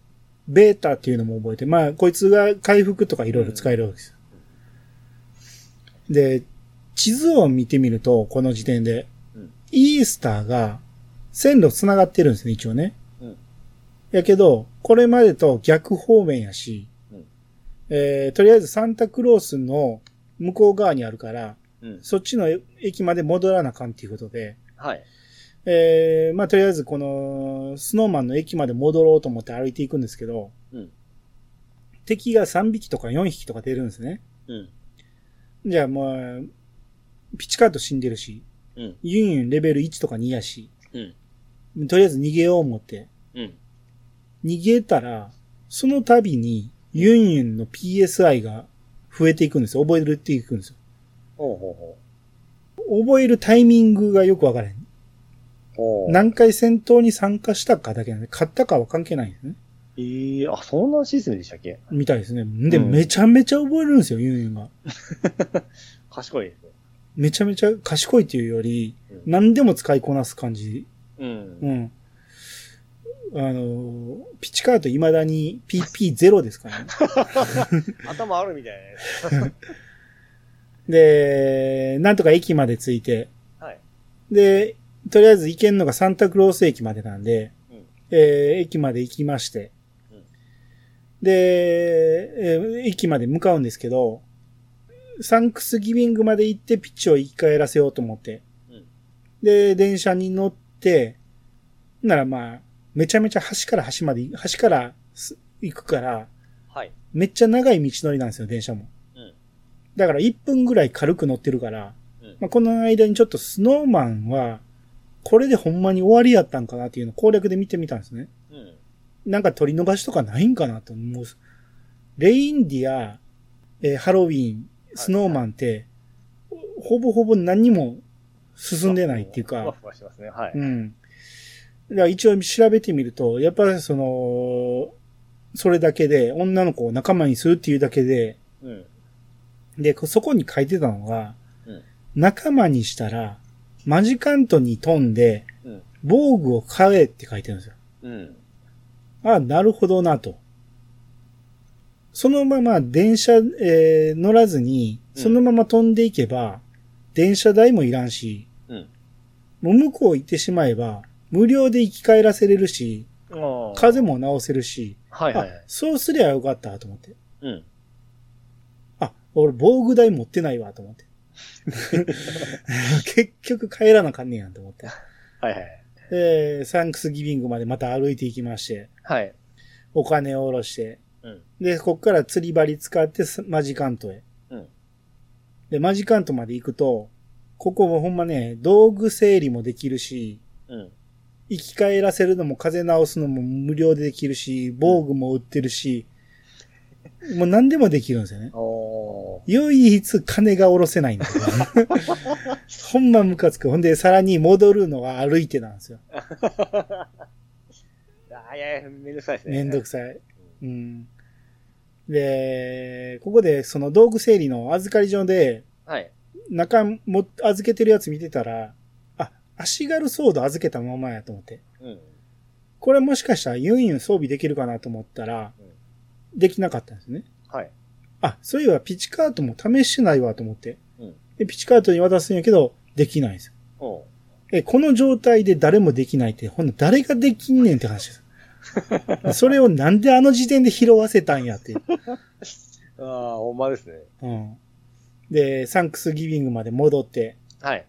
ベータっていうのも覚えて、まあこいつが回復とかいろいろ使えるわけですよ。で、地図を見てみると、この時点で、うんイースターが線路繋がってるんですね、一応ね。うんやけど、これまでと逆方面やし、うんえーとりあえずサンタクロースの向こう側にあるから、うん。そっちの駅まで戻らなあかんっていうことで、はい。えー、まあ、とりあえずこの、スノーマンの駅まで戻ろうと思って歩いていくんですけど、うん敵が3匹とか4匹とか出るんですね。うん。じゃあもう、ピチカート死んでるし、うん。ユンユンレベル1とか2やし、うん。とりあえず逃げよう思って、うん。逃げたら、その度にユンユンの PSI が増えていくんですよ。覚えるっていくんですよ。ほうほうほ覚えるタイミングがよくわからへん。う。ほう。何回戦闘に参加したかだけなんで、勝ったかは関係ないんですね。ええあ、そんなシステムでしたっけ？みたいですね。で、うんめちゃめちゃ覚えるんですよ、ユンユンが。[laughs] 賢いですね。めちゃめちゃ賢いっていうより、うん何でも使いこなす感じ。うんう。ん。あの、ピチカート未だに PP0 ですからね。[laughs] 頭あるみたいなやで、なんとか駅まで着いて、つ。はい。で、とりあえず行けんのがサンタクロース駅までなんで、うんえー駅まで行きまして、うんで、えー駅まで向かうんですけど、サンクスギビングまで行ってピッチを生き返らせようと思って、うんで、電車に乗って、ならまあ、めちゃめちゃ端から端まで、端からす行くから、はい。めっちゃ長い道のりなんですよ、電車も。うん。だから1分ぐらい軽く乗ってるから、うんまあ、この間にちょっとスノーマンは、これでほんまに終わりやったんかなっていうのを攻略で見てみたんですね。うん。なんか取り逃しとかないんかなと思う。レインディア、えーハロウィン、スノーマンって、ほぼほぼ何にも進んでないっていうふわか、ふわしてますね。はい。うん。一応調べてみると、やっぱりその、それだけで、女の子を仲間にするっていうだけで、うん。で、こそこに書いてたのが、うん仲間にしたら、マジカントに飛んで、うん。防具を買えって書いてるんですよ。うん。あなるほどなと。そのまま電車、えー乗らずに、うんそのまま飛んでいけば、電車代もいらんし、うん。もう向こう行ってしまえば、無料で生き返らせれるし。風邪も治せるし、あはいはいはい。そうすりゃよかったと思って。うん。あ、俺防具代持ってないわと思って。[laughs] 結局帰らなあかんねやんと思って。はいはい。で、サンクスギビングまでまた歩いていきまして、はい。お金を下ろして、うん。で、こっから釣り針使ってすマジカントへ。うん。で、マジカントまで行くと、ここもほんまね、道具整理もできるし、うん。生き返らせるのも風直すのも無料でできるし、防具も売ってるし、もう何でもできるんですよね。唯一金が下ろせないんだ。[laughs] ほんまムカつく。ほんで、さらに戻るのは歩いてなんですよ。[laughs] あいやいや、めんどくさいですね。めんどくさい。うん。で、ここでその道具整理の預かり所で、はい。中も預けてるやつ見てたら、あ、足軽ソード預けたままやと思って。うん。これもしかしたらユンユン装備できるかなと思ったら、できなかったんですね。はい。あ、そういえばピチカートも試してないわと思って。うんで、ピチカートに渡すんやけど、できないんですよ。え、この状態で誰もできないって、ほんの誰ができんねんって話です。[laughs] それをなんであの時点で拾わせたんやって。[laughs] ああ、ほんまですね。うん。で、サンクスギビングまで戻って、はい。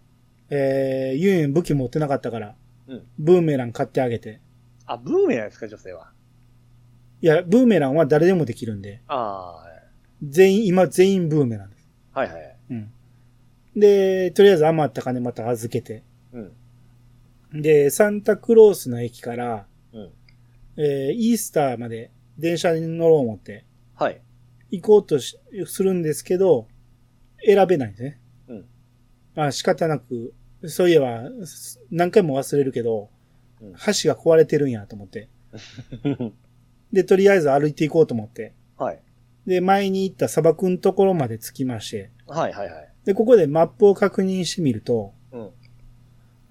えー、ユンユン武器持ってなかったから、うんブーメラン買ってあげて。あ、ブーメランですか、女性は？いや、ブーメランは誰でもできるんで、あ全員、今全員ブーメランです。あ、はい。はいはい。うん。で、とりあえず余った金また預けて。うん。で、サンタクロースの駅から、うん。えー、イースターまで電車に乗ろう思ってはい。行こうとしするんですけど、選べないんですね。うん。あ仕方なく、そういえば、す何回も忘れるけど、うん橋が壊れてるんやと思って。[laughs] で、とりあえず歩いていこうと思って。はい。で、前に行った砂漠のところまで着きまして。はいはいはい。で、ここでマップを確認してみると、うん。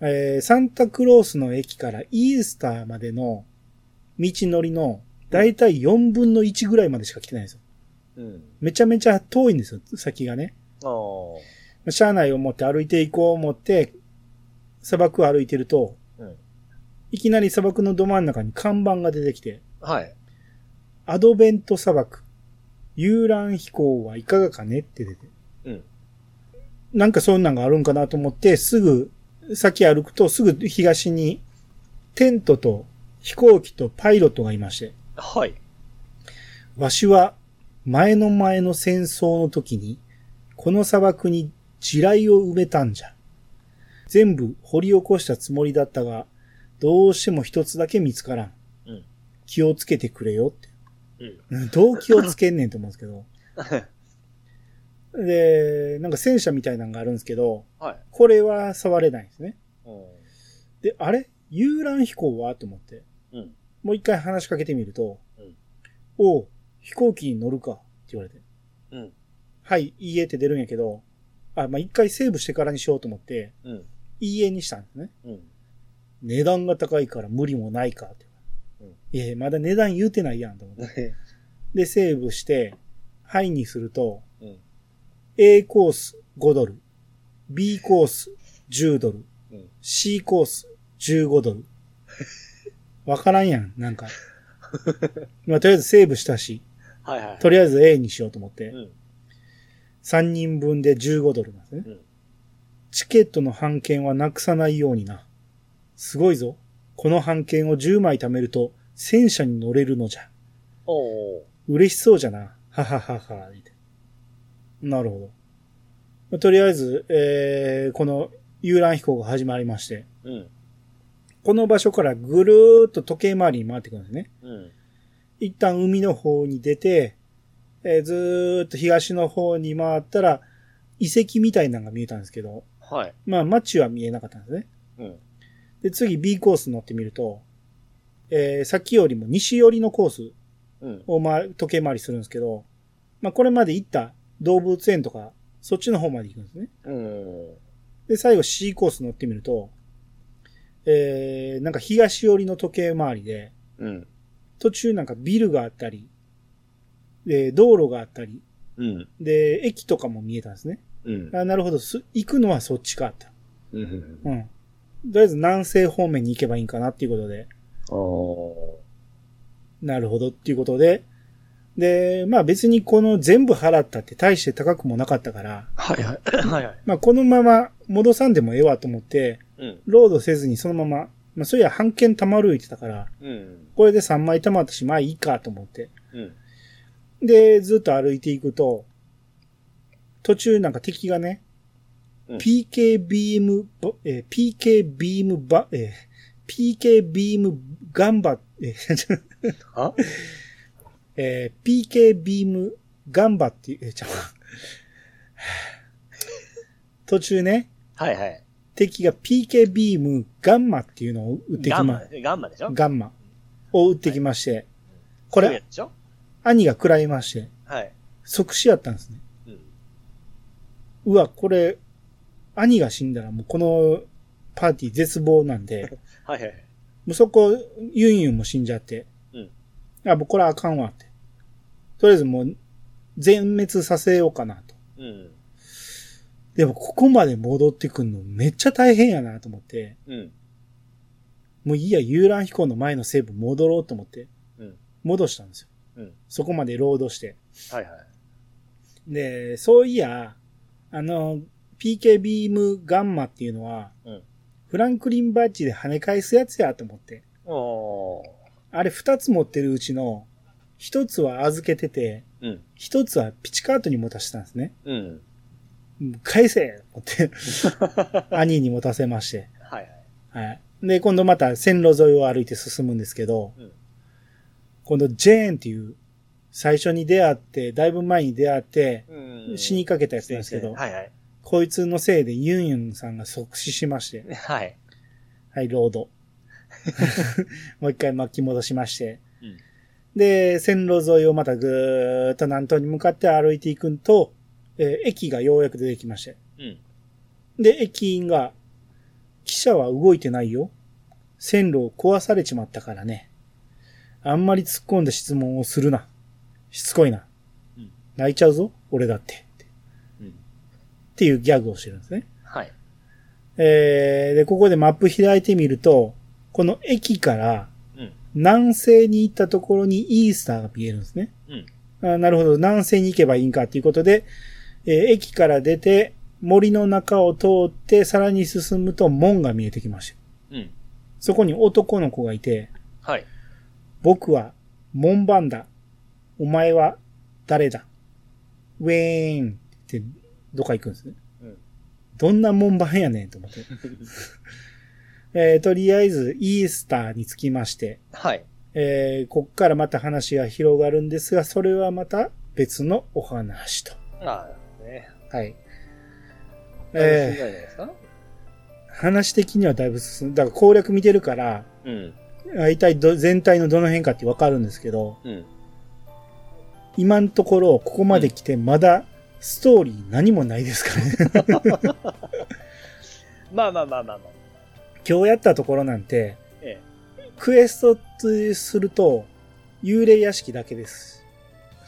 えーサンタクロースの駅からイースターまでの道のりのだいたい4分の1ぐらいまでしか来てないんですよ。うん。めちゃめちゃ遠いんですよ、先がね。ああ。まあ車内を持って歩いていこう思って、砂漠を歩いてると、うん。いきなり砂漠のど真ん中に看板が出てきて、はい。アドベント砂漠、遊覧飛行はいかがかねって出て。うん。なんかそんなんがあるんかなと思って、すぐ、先歩くとすぐ東に、テントと飛行機とパイロットがいまして、はい。わしは前の前の戦争の時に、この砂漠に地雷を埋めたんじゃ。全部掘り起こしたつもりだったが、どうしても一つだけ見つからん。うん。気をつけてくれよって。うん。うんどう気をつけんねんと思うんですけど。[laughs] で、なんか戦車みたいなのがあるんですけど、はい。これは触れないんですね。うん。で、あれ？遊覧飛行は？と思って、うん。もう一回話しかけてみると、うんおう、飛行機に乗るかって言われて、うん。はい、いいえって出るんやけど、あ、まあ、一回セーブしてからにしようと思って、うん。いいえにしたんですね。うん。値段が高いから無理もないかって。うんいやいや、まだ値段言うてないやんと思って。[laughs] で、セーブして、はいにすると、うん。A コース5ドル、B コース10ドル、うん。C コース15ドル。わからんやん、なんか。[laughs] まあ、とりあえずセーブしたし、はいはい。とりあえず A にしようと思って、うん。3人分で15ドルなんですね。うん。チケットの半券はなくさないようにな。すごいぞ。この半券を10枚貯めると戦車に乗れるのじゃ。おー。嬉しそうじゃな。はははは。なるほどまあ。とりあえず、えー、この遊覧飛行が始まりまして、うん。この場所からぐるーっと時計回りに回ってくるんですね。うん。一旦海の方に出て、えーずーっと東の方に回ったら、遺跡みたいなのが見えたんですけど、はい。まあ街は見えなかったんですね。うん。で、次 B コース乗ってみると、えー、さっきよりも西寄りのコースうん。を回時計回りするんですけど、まあこれまで行った動物園とか、そっちの方まで行くんですね。うん。で、最後 C コース乗ってみると、えー、なんか東寄りの時計回りで、うん。途中なんかビルがあったり、で、道路があったり、うん。で、駅とかも見えたんですね。うん。あなるほど、す行くのはそっちかって。うん。うん。とりあえず南西方面に行けばいいんかなっていうことで、おなるほどっていうことで、で、まあ別にこの全部払ったって大して高くもなかったから、はいはい。[laughs] はいはい。まあこのまま戻さんでもええわと思って、うん。ロードせずにそのまま、まあそういや半券貯まる言ってたから、うん。これで3枚貯まったし、まあいいかと思って。うん。で、ずっと歩いていくと、途中なんか敵がね、うん。PK ビーム、ぼえー PK ビームば、えー PK ビームガンバ、えーあ [laughs] えー PK ビームガンバっていう、えーちゃう [laughs] 途中ね、はいはい。敵が PK ビームガンマっていうのを撃ってきまガンマ、ガンマでしょ？ガンマを撃ってきまして、これ、そうやでしょ？兄が食らいまして、はい。即死やったんですね。うん。うわ、これ、兄が死んだらもうこのパーティー絶望なんで、[laughs] はいはい。もうそこ、ユンユンも死んじゃって、うん。あ、もうこれあかんわって。とりあえずもう、全滅させようかなと。うん。でも、ここまで戻ってくんのめっちゃ大変やなと思って、うん。もういいや、遊覧飛行の前のセーブ戻ろうと思って、うん。戻したんですよ。うん。そこまでロードして。はいはい。で、そういや、あの、PK ビームガンマっていうのは、うん。フランクリンバッジで跳ね返すやつやと思って。あれ二つ持ってるうちの、一つは預けてて、うん。一つはピチカートに持たせたんですね。うん。うん返せ思って、[laughs] 兄に持たせまして。はいはい。はい。で、今度また線路沿いを歩いて進むんですけど、うん今度ジェーンっていう、最初に出会って、だいぶ前に出会って、うん。死にかけたやつなんですけど、はいはい。こいつのせいでユンユンさんが即死しまして、はい。はい、ロード。[laughs] もう一回巻き戻しまして、うん。で、線路沿いをまたぐーっと南東に向かって歩いていくと、えー駅がようやく出てきまして。うん。で、駅員が、汽車は動いてないよ。線路を壊されちまったからね。あんまり突っ込んだ質問をするな。しつこいな。うん。泣いちゃうぞ、俺だって。うん。っていうギャグをしてるんですね。はい。えー、で、ここでマップ開いてみると、この駅からうん。南西に行ったところにイースターが見えるんですね。うん。あなるほど、南西に行けばいいんかということで、えー駅から出て、森の中を通って、さらに進むと門が見えてきました。うん。そこに男の子がいて、はい。僕は門番だ。お前は誰だ？ウェーンってどっか行くんですね。うん。どんな門番やねんと思って。[laughs] えーとりあえず、イースターにつきまして、はい。えーこっからまた話が広がるんですが、それはまた別のお話と。ああ、ね。はい。ええ。えじゃないですか？ー話的にはだいぶ進んだ。だから攻略見てるから、うん。大体ど全体のどの辺かってわかるんですけど、うん。今のところここまで来てまだストーリー何もないですからね。[laughs] まあまあまあまあまあ。今日やったところなんて、えクエストすると、幽霊屋敷だけです。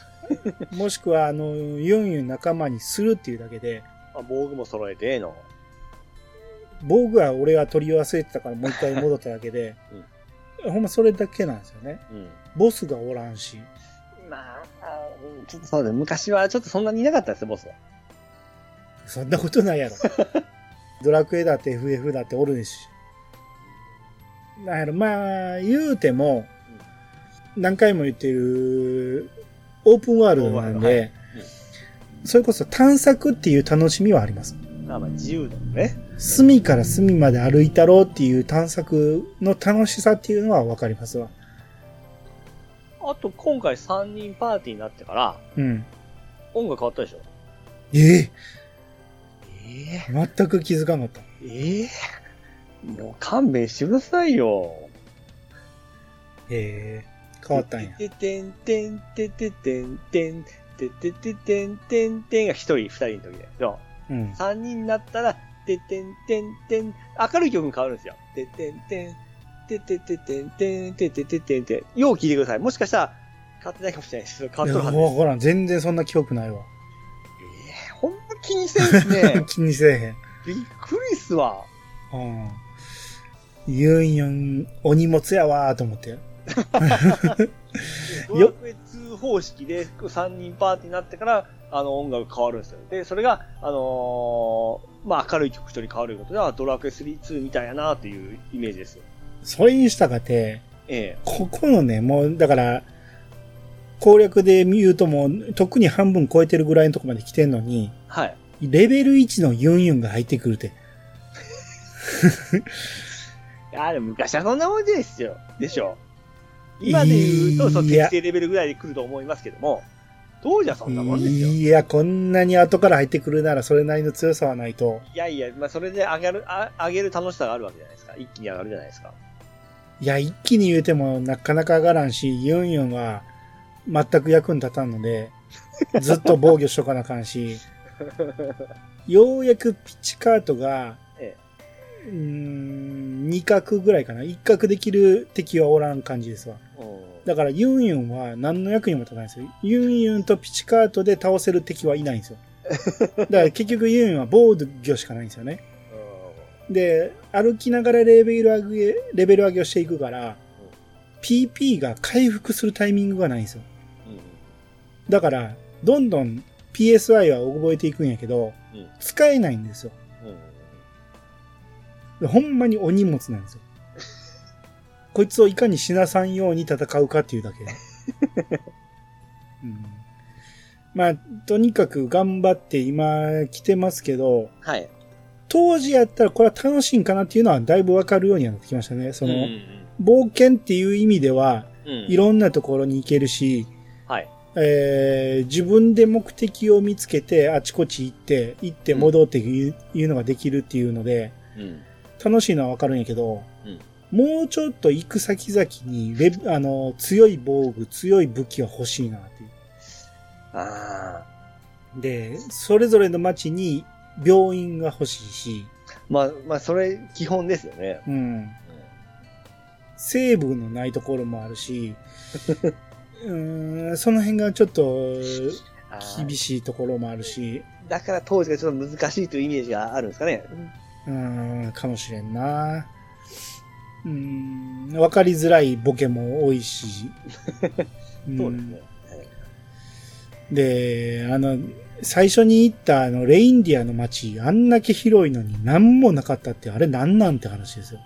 [laughs] もしくは、あの、ユンユン仲間にするっていうだけで、え。あ、防具も揃えてええの？防具は俺は取り忘れてたからもう一回戻っただけで、ほんまそれだけなんですよね。うん。ボスがおらんし。まあ、ちょっとそうだね。昔はちょっとそんなにいなかったですよ、ボスは。そんなことないやろ。[laughs] ドラクエだって FF だっておるし。なんやろ、まあ、言うても、何回も言ってる、オープンワールドなんオープンワールドはいで、それこそ探索っていう楽しみはあります。まあまあ、自由だもんね。隅から隅まで歩いたろうっていう探索の楽しさっていうのはわかりますわ。あと、今回3人パーティーになってから、うん。音楽変わったでしょ？えええ全く気づかなかった。ええもう勘弁してくださいよ。ええ変わったんや。ててんてんてててんてんててててんてんてんが一人、二人の時で。そううん。三人になったら、ててんてんてん、明るい曲に変わるんですよ。ててんてん、ててててんてん、ててててんてん。よう聞いてください。もしかしたら、変わってないかもしれないですけど、変わってるはずです。わからん。全然そんな記憶ないわ。えーほんま気にせんすね。[laughs] 気にせえへん。びっくりっすわ。うん。ユンユン、お荷物やわーと思って。[laughs] ドラクエ2方式で3人パーティーになってから、あの音楽変わるんですよ。で、それが、あのーまあ、明るい曲一人変わることでは、ドラクエ3、2みたいやなっていうイメージですよ。それにしたかて、ええここのね、もう、だから、攻略で言うともう、特に半分超えてるぐらいのとこまで来てんのに、はい。レベル1のユンユンが入ってくるって。[laughs] いや、でも昔はそんなもんですよ。でしょ。今で言うと、その適正レベルぐらいで来ると思いますけども、当時はそんなもんですよ。いいや、こんなに後から入ってくるならそれなりの強さはないと。やいや、まあ、それで上がる、あ上げる楽しさがあるわけじゃないですか。一気に上がるじゃないですか。いや、一気に言うてもなかなか上がらんし、ユンユンは全く役に立たんので、[laughs] ずっと防御しとかなあかんし、ようやくピッチカートが、えうーん、2角ぐらいかな。1角できる敵はおらん感じですわ。うんだからユンユンは何の役にも立たないんですよ。ユンユンとピチカートで倒せる敵はいないんですよ。だから結局ユンユンは防御しかないんですよね。で、歩きながらレベル上げ、レベル上げをしていくから、PP が回復するタイミングがないんですよ。うんだから、どんどん PSY は覚えていくんやけど、うん使えないんですよ。ほんまにお荷物なんですよ。こいつをいかに死なさんように戦うかっていうだけ。[laughs] うん、まあ、とにかく頑張って今来てますけど、はい。当時やったらこれは楽しいんかなっていうのはだいぶわかるようにはなってきましたね。その、うん冒険っていう意味では、うんいろんなところに行けるし、はい。えー自分で目的を見つけてあちこち行って、行って戻っていう,、いうのができるっていうので、うん。楽しいのはわかるんやけど、うんもうちょっと行く先々にレベあの、強い防具、強い武器は欲しいなっていう。ああ。で、それぞれの町に病院が欲しいし、まあ、まあ、それ、基本ですよね。うん。西部のないところもあるし、[laughs] うーん、その辺がちょっと厳しいところもあるし、だから当時がちょっと難しいというイメージがあるんですかね。うーん、かもしれんな。うーん、わかりづらいボケも多いし。[laughs] そうですね。で、あの、最初に行ったあの、レインディアの街、あんだけ広いのに何もなかったって、あれなんなんて話ですよ。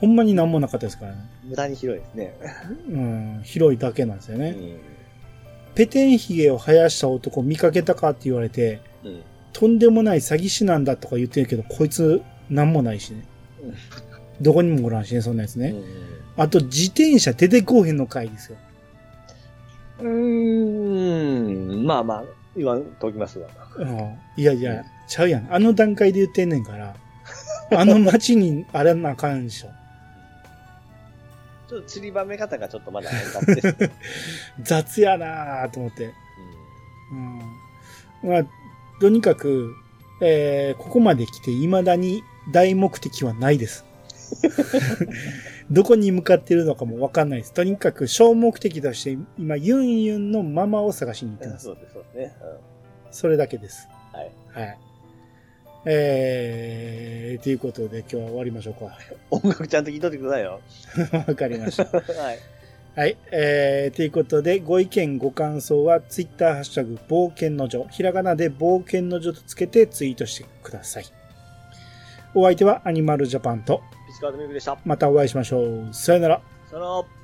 ほんまに何もなかったですからね。無駄に広いですね。うん、広いだけなんですよね。うん。ペテンヒゲを生やした男見かけたかって言われて、うん。とんでもない詐欺師なんだとか言ってるけど、こいつ何もないしね。どこにもおらんしね、そんなやつね。あと、自転車出てこうへんの回ですよ。うーん。まあまあ、言わんときますわ。うんいやいや、ちゃうやん。あの段階で言ってんねんから。[laughs] あの街にあれなあかんでしょ。ちょっと散りばめ方がちょっとまだ変だですね。[laughs] 雑やなぁと思って。うん。まあ、とにかく、えー、ここまで来て未だに大目的はないです。[laughs] どこに向かってるのかもわかんないです。とにかく小目的として今、ユンユンのママを探しに行ってうん。ます。そうです、そうですね。それだけです。うん。はい。はい。えー、ということで今日は終わりましょうか。[laughs] 音楽ちゃんと聞いとってくださいよ。[laughs] わかりました。はい。はい。えー、ということで、ご意見、ご感想は、ツイッターハッシュタグ、冒険の女、ひらがなで冒険の女とつけてツイートしてください。お相手はアニマルジャパンと、ピチカードミルクでした。またお会いしましょう。さよなら。さよなら。